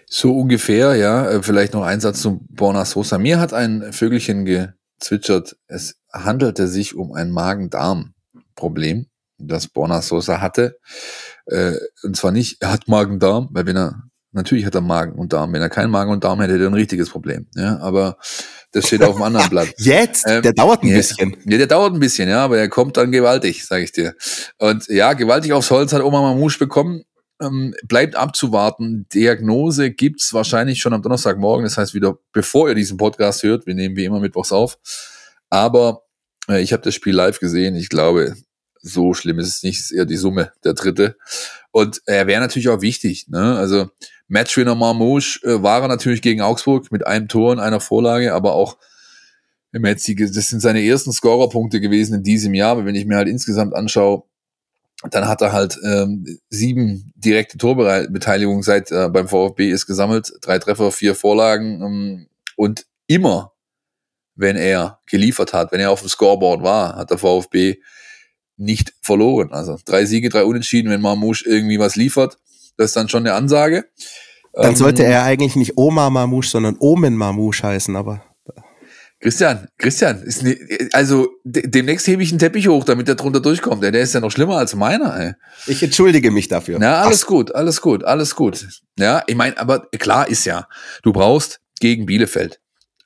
So ungefähr, ja. Äh, vielleicht noch ein Satz zu Borna Sosa. Mir hat ein Vögelchen gezwitschert, es handelte sich um ein Magen-Darm-Problem, das Borna Sosa hatte. Äh, und zwar nicht, er hat Magen-Darm, weil wenn er Natürlich hat er Magen und Darm. Wenn er keinen Magen und Darm hätte, hätte er ein richtiges Problem. Ja, aber das steht auf dem anderen Blatt. Jetzt? Ähm, der dauert ein ja, bisschen. Ja, der dauert ein bisschen, ja, aber er kommt dann gewaltig, sage ich dir. Und ja, gewaltig aufs Holz hat Oma Mamouche bekommen. Ähm, bleibt abzuwarten. Diagnose gibt's wahrscheinlich schon am Donnerstagmorgen. Das heißt wieder, bevor ihr diesen Podcast hört. Wir nehmen wie immer mittwochs auf. Aber äh, ich habe das Spiel live gesehen. Ich glaube, so schlimm ist es nicht. Es ist eher die Summe, der dritte. Und er wäre natürlich auch wichtig. Ne? Also Matchwinner Marmouche äh, war er natürlich gegen Augsburg mit einem Tor und einer Vorlage, aber auch jetzt die, das sind seine ersten Scorerpunkte gewesen in diesem Jahr, aber wenn ich mir halt insgesamt anschaue, dann hat er halt ähm, sieben direkte Torbeteiligung seit äh, beim VfB ist gesammelt, drei Treffer, vier Vorlagen ähm, und immer, wenn er geliefert hat, wenn er auf dem Scoreboard war, hat der VfB nicht verloren. Also drei Siege, drei Unentschieden, wenn Marmouche irgendwie was liefert. Das ist dann schon eine Ansage. Dann ähm, sollte er eigentlich nicht Oma Mamouche, sondern Omen Mamouche heißen, aber. Christian, Christian, ist ne, also demnächst hebe ich einen Teppich hoch, damit der drunter durchkommt. Der, der ist ja noch schlimmer als meiner. Ey. Ich entschuldige mich dafür. Ja, alles Ach. gut, alles gut, alles gut. Ja, ich meine, aber klar ist ja, du brauchst gegen Bielefeld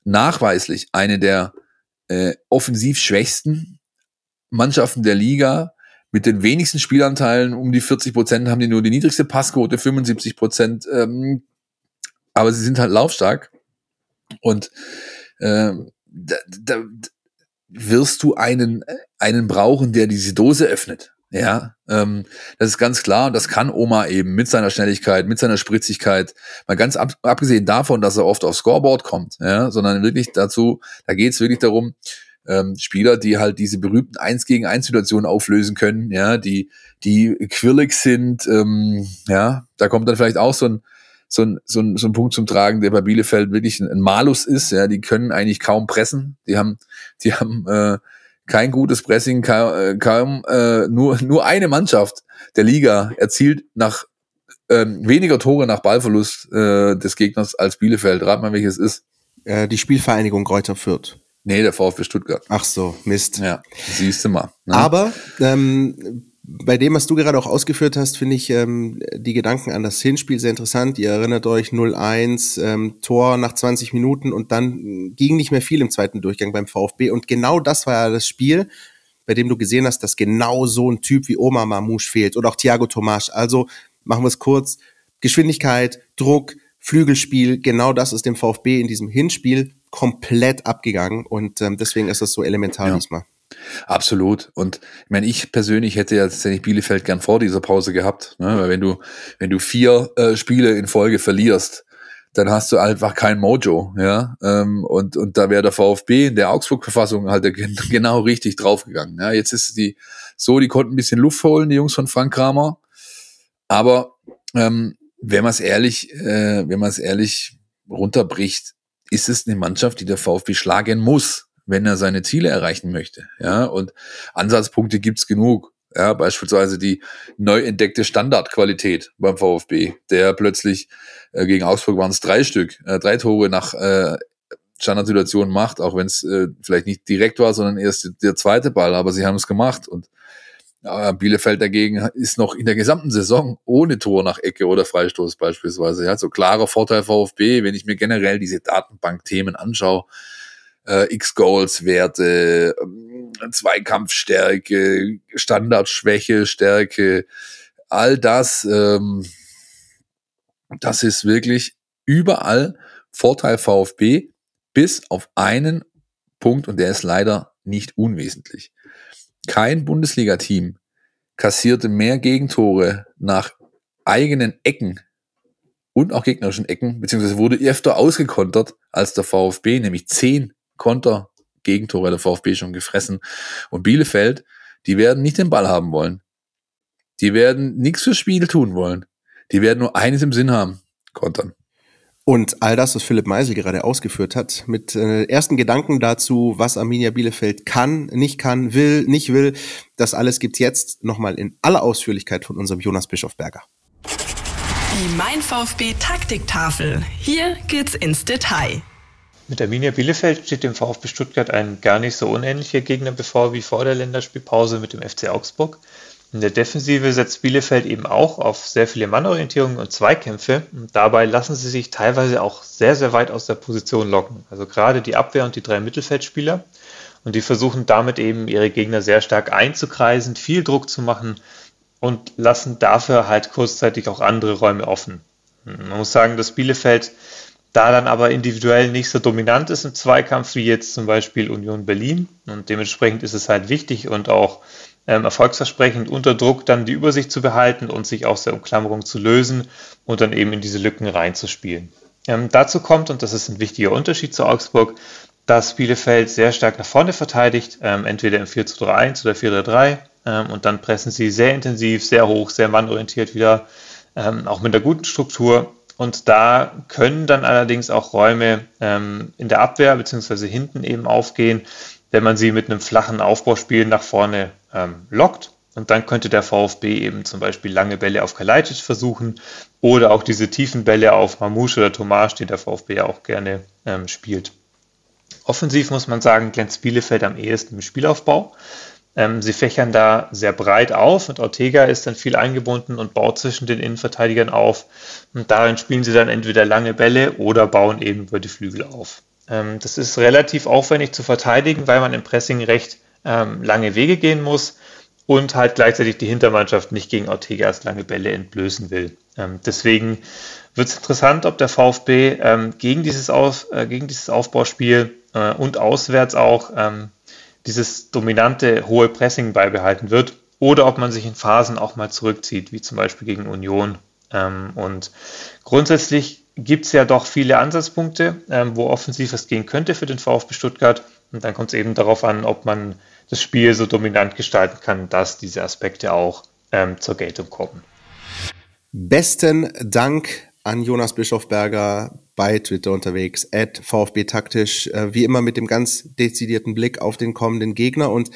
nachweislich eine der äh, offensiv schwächsten Mannschaften der Liga mit den wenigsten Spielanteilen, um die 40 Prozent haben die nur die niedrigste Passquote, 75 Prozent. Ähm, aber sie sind halt laufstark und äh, da, da wirst du einen, einen brauchen, der diese Dose öffnet. Ja, ähm, das ist ganz klar und das kann Oma eben mit seiner Schnelligkeit, mit seiner Spritzigkeit, mal ganz ab, abgesehen davon, dass er oft aufs Scoreboard kommt, ja, sondern wirklich dazu, da geht es wirklich darum, ähm, Spieler, die halt diese berühmten 1 gegen 1 Situationen auflösen können, ja, die, die quirlig sind, ähm, ja, da kommt dann vielleicht auch so ein, so ein, so ein, so ein Punkt zum Tragen, der bei Bielefeld wirklich ein, ein Malus ist. Ja, die können eigentlich kaum pressen. Die haben, die haben äh, kein gutes Pressing, kaum, äh, kaum äh, nur, nur eine Mannschaft der Liga erzielt nach ähm, weniger Tore nach Ballverlust äh, des Gegners als Bielefeld. Rat mal, welches ist. Äh, die Spielvereinigung Kräuter Fürth. Nee, der VfB Stuttgart. Ach so, Mist. Ja, siehst du mal. Ne? Aber ähm, bei dem, was du gerade auch ausgeführt hast, finde ich ähm, die Gedanken an das Hinspiel sehr interessant. Ihr erinnert euch 0-1, ähm, Tor nach 20 Minuten und dann ging nicht mehr viel im zweiten Durchgang beim VfB. Und genau das war ja das Spiel, bei dem du gesehen hast, dass genau so ein Typ wie Oma Mamouche fehlt oder auch Thiago Tomasch. Also machen wir es kurz. Geschwindigkeit, Druck, Flügelspiel, genau das ist dem VfB in diesem Hinspiel komplett abgegangen und ähm, deswegen ist das so elementar ja. diesmal. Absolut. Und ich meine, ich persönlich hätte ja tatsächlich Bielefeld gern vor dieser Pause gehabt. Ne? Weil wenn du, wenn du vier äh, Spiele in Folge verlierst, dann hast du einfach kein Mojo, ja. Ähm, und, und da wäre der VfB in der Augsburg-Verfassung halt genau richtig draufgegangen. Ja, jetzt ist die so, die konnten ein bisschen Luft holen, die Jungs von Frank Kramer. Aber ähm, wenn man es ehrlich, äh, wenn man es ehrlich runterbricht, ist es eine Mannschaft, die der VfB schlagen muss wenn er seine Ziele erreichen möchte. Ja, und Ansatzpunkte gibt's genug. Ja, beispielsweise die neu entdeckte Standardqualität beim VfB, der plötzlich äh, gegen Augsburg waren es drei Stück, äh, drei Tore nach äh, Standardsituation macht, auch wenn es äh, vielleicht nicht direkt war, sondern erst der zweite Ball, aber sie haben es gemacht und äh, Bielefeld dagegen ist noch in der gesamten Saison ohne Tor nach Ecke oder Freistoß beispielsweise. Ja, so klarer Vorteil VfB, wenn ich mir generell diese Datenbank-Themen anschaue, äh, X-Goals-Werte, ähm, Zweikampfstärke, Standardschwäche, Stärke, all das, ähm, das ist wirklich überall Vorteil VfB, bis auf einen Punkt, und der ist leider nicht unwesentlich. Kein Bundesliga-Team kassierte mehr Gegentore nach eigenen Ecken und auch gegnerischen Ecken, beziehungsweise wurde öfter ausgekontert als der VfB, nämlich zehn Konter, Gegentore der VfB schon gefressen. Und Bielefeld, die werden nicht den Ball haben wollen. Die werden nichts fürs Spiel tun wollen. Die werden nur eines im Sinn haben, kontern. Und all das, was Philipp Meisel gerade ausgeführt hat, mit äh, ersten Gedanken dazu, was Arminia Bielefeld kann, nicht kann, will, nicht will, das alles gibt's jetzt nochmal in aller Ausführlichkeit von unserem Jonas Bischofberger. Die Mein VfB Taktiktafel. Hier geht's ins Detail. Mit Arminia Bielefeld steht dem VfB Stuttgart ein gar nicht so unähnlicher Gegner bevor wie vor der Länderspielpause mit dem FC Augsburg. In der Defensive setzt Bielefeld eben auch auf sehr viele Mannorientierungen und Zweikämpfe. Und dabei lassen sie sich teilweise auch sehr, sehr weit aus der Position locken. Also gerade die Abwehr und die drei Mittelfeldspieler. Und die versuchen damit eben ihre Gegner sehr stark einzukreisen, viel Druck zu machen und lassen dafür halt kurzzeitig auch andere Räume offen. Man muss sagen, dass Bielefeld da dann aber individuell nicht so dominant ist im Zweikampf wie jetzt zum Beispiel Union Berlin. Und dementsprechend ist es halt wichtig und auch erfolgsversprechend unter Druck dann die Übersicht zu behalten und sich aus der Umklammerung zu lösen und dann eben in diese Lücken reinzuspielen. Ähm, dazu kommt, und das ist ein wichtiger Unterschied zu Augsburg, dass Bielefeld sehr stark nach vorne verteidigt, ähm, entweder im 4 3 1 oder 4 3 ähm, und dann pressen sie sehr intensiv, sehr hoch, sehr mannorientiert wieder, ähm, auch mit einer guten Struktur und da können dann allerdings auch Räume ähm, in der Abwehr bzw. hinten eben aufgehen, wenn man sie mit einem flachen Aufbauspiel nach vorne ähm, lockt. Und dann könnte der VfB eben zum Beispiel lange Bälle auf Kalajdzic versuchen oder auch diese tiefen Bälle auf Mamouche oder Tomasch, die der VfB ja auch gerne ähm, spielt. Offensiv muss man sagen, glänzt Bielefeld am ehesten im Spielaufbau. Ähm, sie fächern da sehr breit auf und Ortega ist dann viel eingebunden und baut zwischen den Innenverteidigern auf. Und darin spielen sie dann entweder lange Bälle oder bauen eben über die Flügel auf. Ähm, das ist relativ aufwendig zu verteidigen, weil man im Pressing recht ähm, lange Wege gehen muss und halt gleichzeitig die Hintermannschaft nicht gegen Ortegas lange Bälle entblößen will. Ähm, deswegen wird es interessant, ob der VfB gegen, dieses Auf, äh, gegen dieses Aufbauspiel äh, und auswärts auch dieses dominante hohe Pressing beibehalten wird oder ob man sich in Phasen auch mal zurückzieht, wie zum Beispiel gegen Union. Und grundsätzlich gibt es ja doch viele Ansatzpunkte, ähm, wo offensiv was gehen könnte für den VfB Stuttgart. Und dann kommt es eben darauf an, ob man das Spiel so dominant gestalten kann, dass diese Aspekte auch ähm, zur Geltung kommen. Besten Dank an Jonas Bischofberger bei Twitter unterwegs, at VfB taktisch, äh, wie immer mit dem ganz dezidierten Blick auf den kommenden Gegner und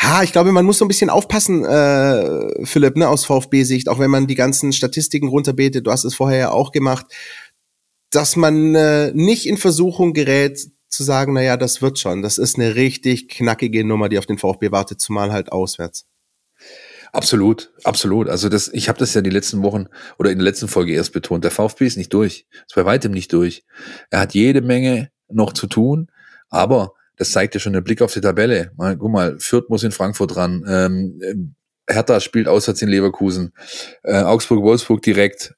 Ha, ich glaube, man muss so ein bisschen aufpassen, äh, Philipp, ne, aus VfB-Sicht, auch wenn man die ganzen Statistiken runterbetet, du hast es vorher ja auch gemacht, dass man äh, nicht in Versuchung gerät, zu sagen, na ja, das wird schon. Das ist eine richtig knackige Nummer, die auf den VfB wartet, zumal halt auswärts. Absolut, absolut. Also das, ich habe das ja die letzten Wochen oder in der letzten Folge erst betont. Der VfB ist nicht durch, ist bei weitem nicht durch. Er hat jede Menge noch zu tun, aber das zeigt ja schon der Blick auf die Tabelle. Mal, guck mal, Fürth muss in Frankfurt ran, ähm, Hertha spielt auswärts in Leverkusen, äh, Augsburg, Wolfsburg direkt,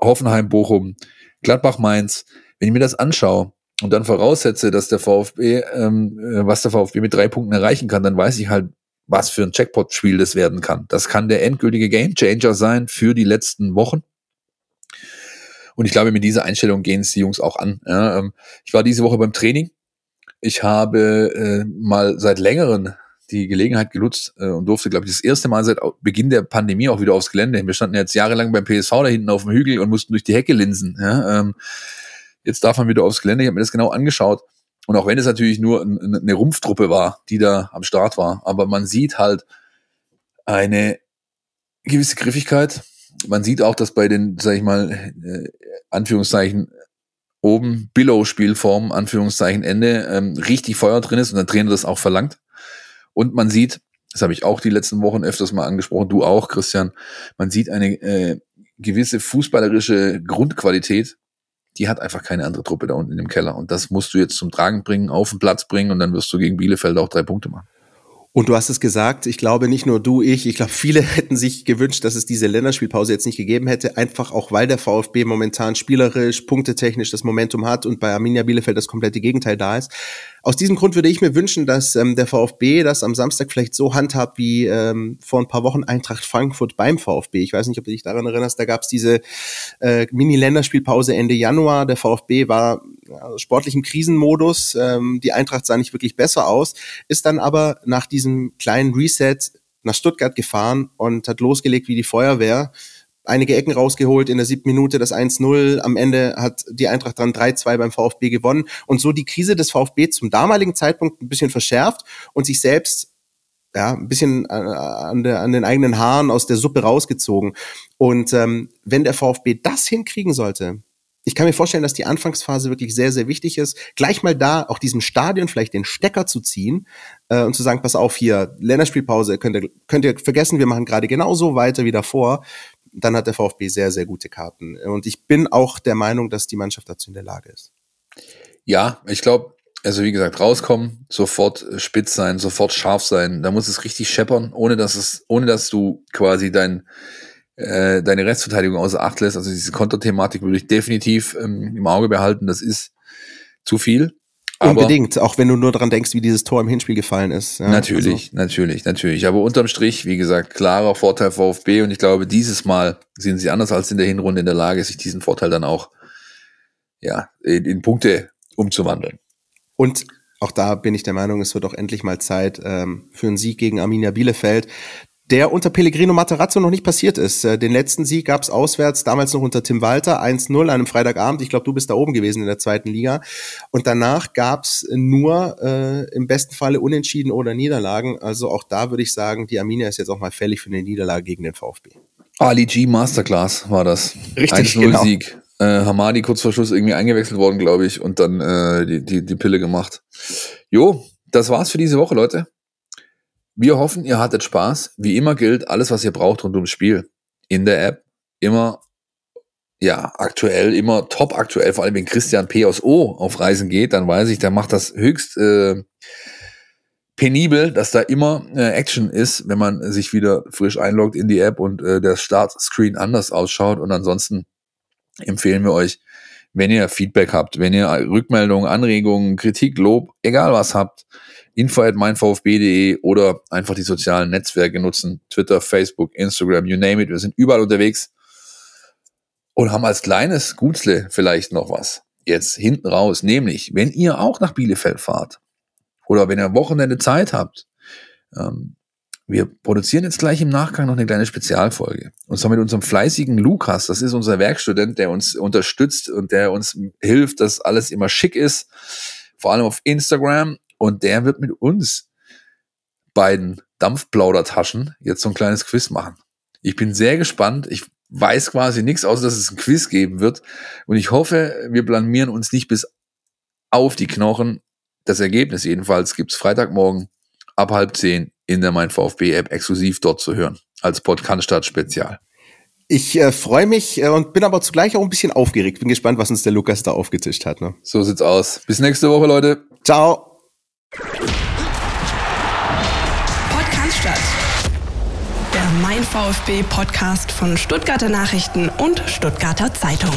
Hoffenheim, Bochum, Gladbach, Mainz. Wenn ich mir das anschaue und dann voraussetze, dass der VfB, ähm, äh, was der VfB mit drei Punkten erreichen kann, dann weiß ich halt, was für ein Jackpot-Spiel das werden kann. Das kann der endgültige Gamechanger sein für die letzten Wochen. Und ich glaube, mit dieser Einstellung gehen es die Jungs auch an. Ja, ähm, ich war diese Woche beim Training. Ich habe äh, mal seit längerem die Gelegenheit genutzt äh, und durfte, glaube ich, das erste Mal seit Beginn der Pandemie auch wieder aufs Gelände. Wir standen jetzt jahrelang beim PSV da hinten auf dem Hügel und mussten durch die Hecke linsen. Ja, ähm, jetzt darf man wieder aufs Gelände. Ich habe mir das genau angeschaut. Und auch wenn es natürlich nur eine Rumpftruppe war, die da am Start war, aber man sieht halt eine gewisse Griffigkeit. Man sieht auch, dass bei den, sag ich mal, äh, Anführungszeichen oben Billow-Spielform, Anführungszeichen Ende, ähm, richtig Feuer drin ist und der Trainer das auch verlangt. Und man sieht, das habe ich auch die letzten Wochen öfters mal angesprochen, du auch, Christian, man sieht eine äh, gewisse fußballerische Grundqualität, die hat einfach keine andere Truppe da unten dem Keller. Und das musst du jetzt zum Tragen bringen, auf den Platz bringen und dann wirst du gegen Bielefeld auch drei Punkte machen. Und du hast es gesagt, ich glaube nicht nur du, ich, ich glaube viele hätten sich gewünscht, dass es diese Länderspielpause jetzt nicht gegeben hätte, einfach auch weil der VfB momentan spielerisch, punktetechnisch das Momentum hat und bei Arminia Bielefeld das komplette Gegenteil da ist. Aus diesem Grund würde ich mir wünschen, dass ähm, der VfB das am Samstag vielleicht so handhabt wie ähm, vor ein paar Wochen Eintracht Frankfurt beim VfB. Ich weiß nicht, ob du dich daran erinnerst, da gab es diese äh, Mini-Länderspielpause Ende Januar. Der VfB war ja, sportlich im Krisenmodus. Ähm, die Eintracht sah nicht wirklich besser aus, ist dann aber nach diesem kleinen Reset nach Stuttgart gefahren und hat losgelegt wie die Feuerwehr einige Ecken rausgeholt, in der siebten Minute das 1-0. Am Ende hat die Eintracht dann 3-2 beim VfB gewonnen und so die Krise des VfB zum damaligen Zeitpunkt ein bisschen verschärft und sich selbst ja, ein bisschen an, der, an den eigenen Haaren aus der Suppe rausgezogen. Und ähm, wenn der VfB das hinkriegen sollte, ich kann mir vorstellen, dass die Anfangsphase wirklich sehr, sehr wichtig ist. Gleich mal da auch diesem Stadion vielleicht den Stecker zu ziehen äh, und zu sagen, pass auf hier, Länderspielpause, könnt ihr, könnt ihr vergessen, wir machen gerade genauso weiter wie davor dann hat der VfB sehr, sehr gute Karten. Und ich bin auch der Meinung, dass die Mannschaft dazu in der Lage ist. Ja, ich glaube, also wie gesagt, rauskommen, sofort spitz sein, sofort scharf sein. Da muss es richtig scheppern, ohne dass es, ohne dass du quasi dein, äh, deine Restverteidigung außer Acht lässt. Also diese Konterthematik würde ich definitiv ähm, im Auge behalten. Das ist zu viel. Unbedingt, auch wenn du nur daran denkst, wie dieses Tor im Hinspiel gefallen ist. Ja, natürlich, also. natürlich, natürlich. Aber unterm Strich, wie gesagt, klarer Vorteil VfB und ich glaube, dieses Mal sind sie anders als in der Hinrunde in der Lage, sich diesen Vorteil dann auch ja, in, in Punkte umzuwandeln. Und auch da bin ich der Meinung, es wird auch endlich mal Zeit ähm, für einen Sieg gegen Arminia Bielefeld der unter Pellegrino Materazzo noch nicht passiert ist. Äh, den letzten Sieg gab es auswärts, damals noch unter Tim Walter, 1-0 an einem Freitagabend. Ich glaube, du bist da oben gewesen in der zweiten Liga. Und danach gab es nur äh, im besten Falle Unentschieden oder Niederlagen. Also auch da würde ich sagen, die Arminia ist jetzt auch mal fällig für eine Niederlage gegen den VfB. Ali G Masterclass war das. Richtig, 1-0 Sieg. Genau. äh, Hamadi kurz vor Schluss irgendwie eingewechselt worden, glaube ich, und dann äh, die, die, die Pille gemacht. Jo, das war's für diese Woche, Leute. Wir hoffen, ihr hattet Spaß. Wie immer gilt, alles, was ihr braucht rund ums Spiel in der App, immer ja, aktuell, immer top aktuell, vor allem wenn Christian P. aus O auf Reisen geht, dann weiß ich, der macht das höchst äh, penibel, dass da immer äh, Action ist, wenn man sich wieder frisch einloggt in die App und äh, der Startscreen anders ausschaut. Und ansonsten empfehlen wir euch, wenn ihr Feedback habt, wenn ihr Rückmeldungen, Anregungen, Kritik, Lob, egal was habt, info at meinvfb.de oder einfach die sozialen Netzwerke nutzen, Twitter, Facebook, Instagram, you name it, wir sind überall unterwegs und haben als kleines Gutsle vielleicht noch was jetzt hinten raus, nämlich wenn ihr auch nach Bielefeld fahrt oder wenn ihr Wochenende Zeit habt, ähm, wir produzieren jetzt gleich im Nachgang noch eine kleine Spezialfolge. Und zwar mit unserem fleißigen Lukas. Das ist unser Werkstudent, der uns unterstützt und der uns hilft, dass alles immer schick ist. Vor allem auf Instagram. Und der wird mit uns beiden Dampfplaudertaschen jetzt so ein kleines Quiz machen. Ich bin sehr gespannt. Ich weiß quasi nichts, außer dass es ein Quiz geben wird. Und ich hoffe, wir blamieren uns nicht bis auf die Knochen. Das Ergebnis jedenfalls gibt's Freitagmorgen ab halb zehn in der Mein VfB App exklusiv dort zu hören. Als Podcast Spezial. Ich äh, freue mich äh, und bin aber zugleich auch ein bisschen aufgeregt. Bin gespannt, was uns der Lukas da aufgetischt hat. Ne? So sieht's aus. Bis nächste Woche, Leute. Ciao. Podcast statt. Der Mein VfB Podcast von Stuttgarter Nachrichten und Stuttgarter Zeitung.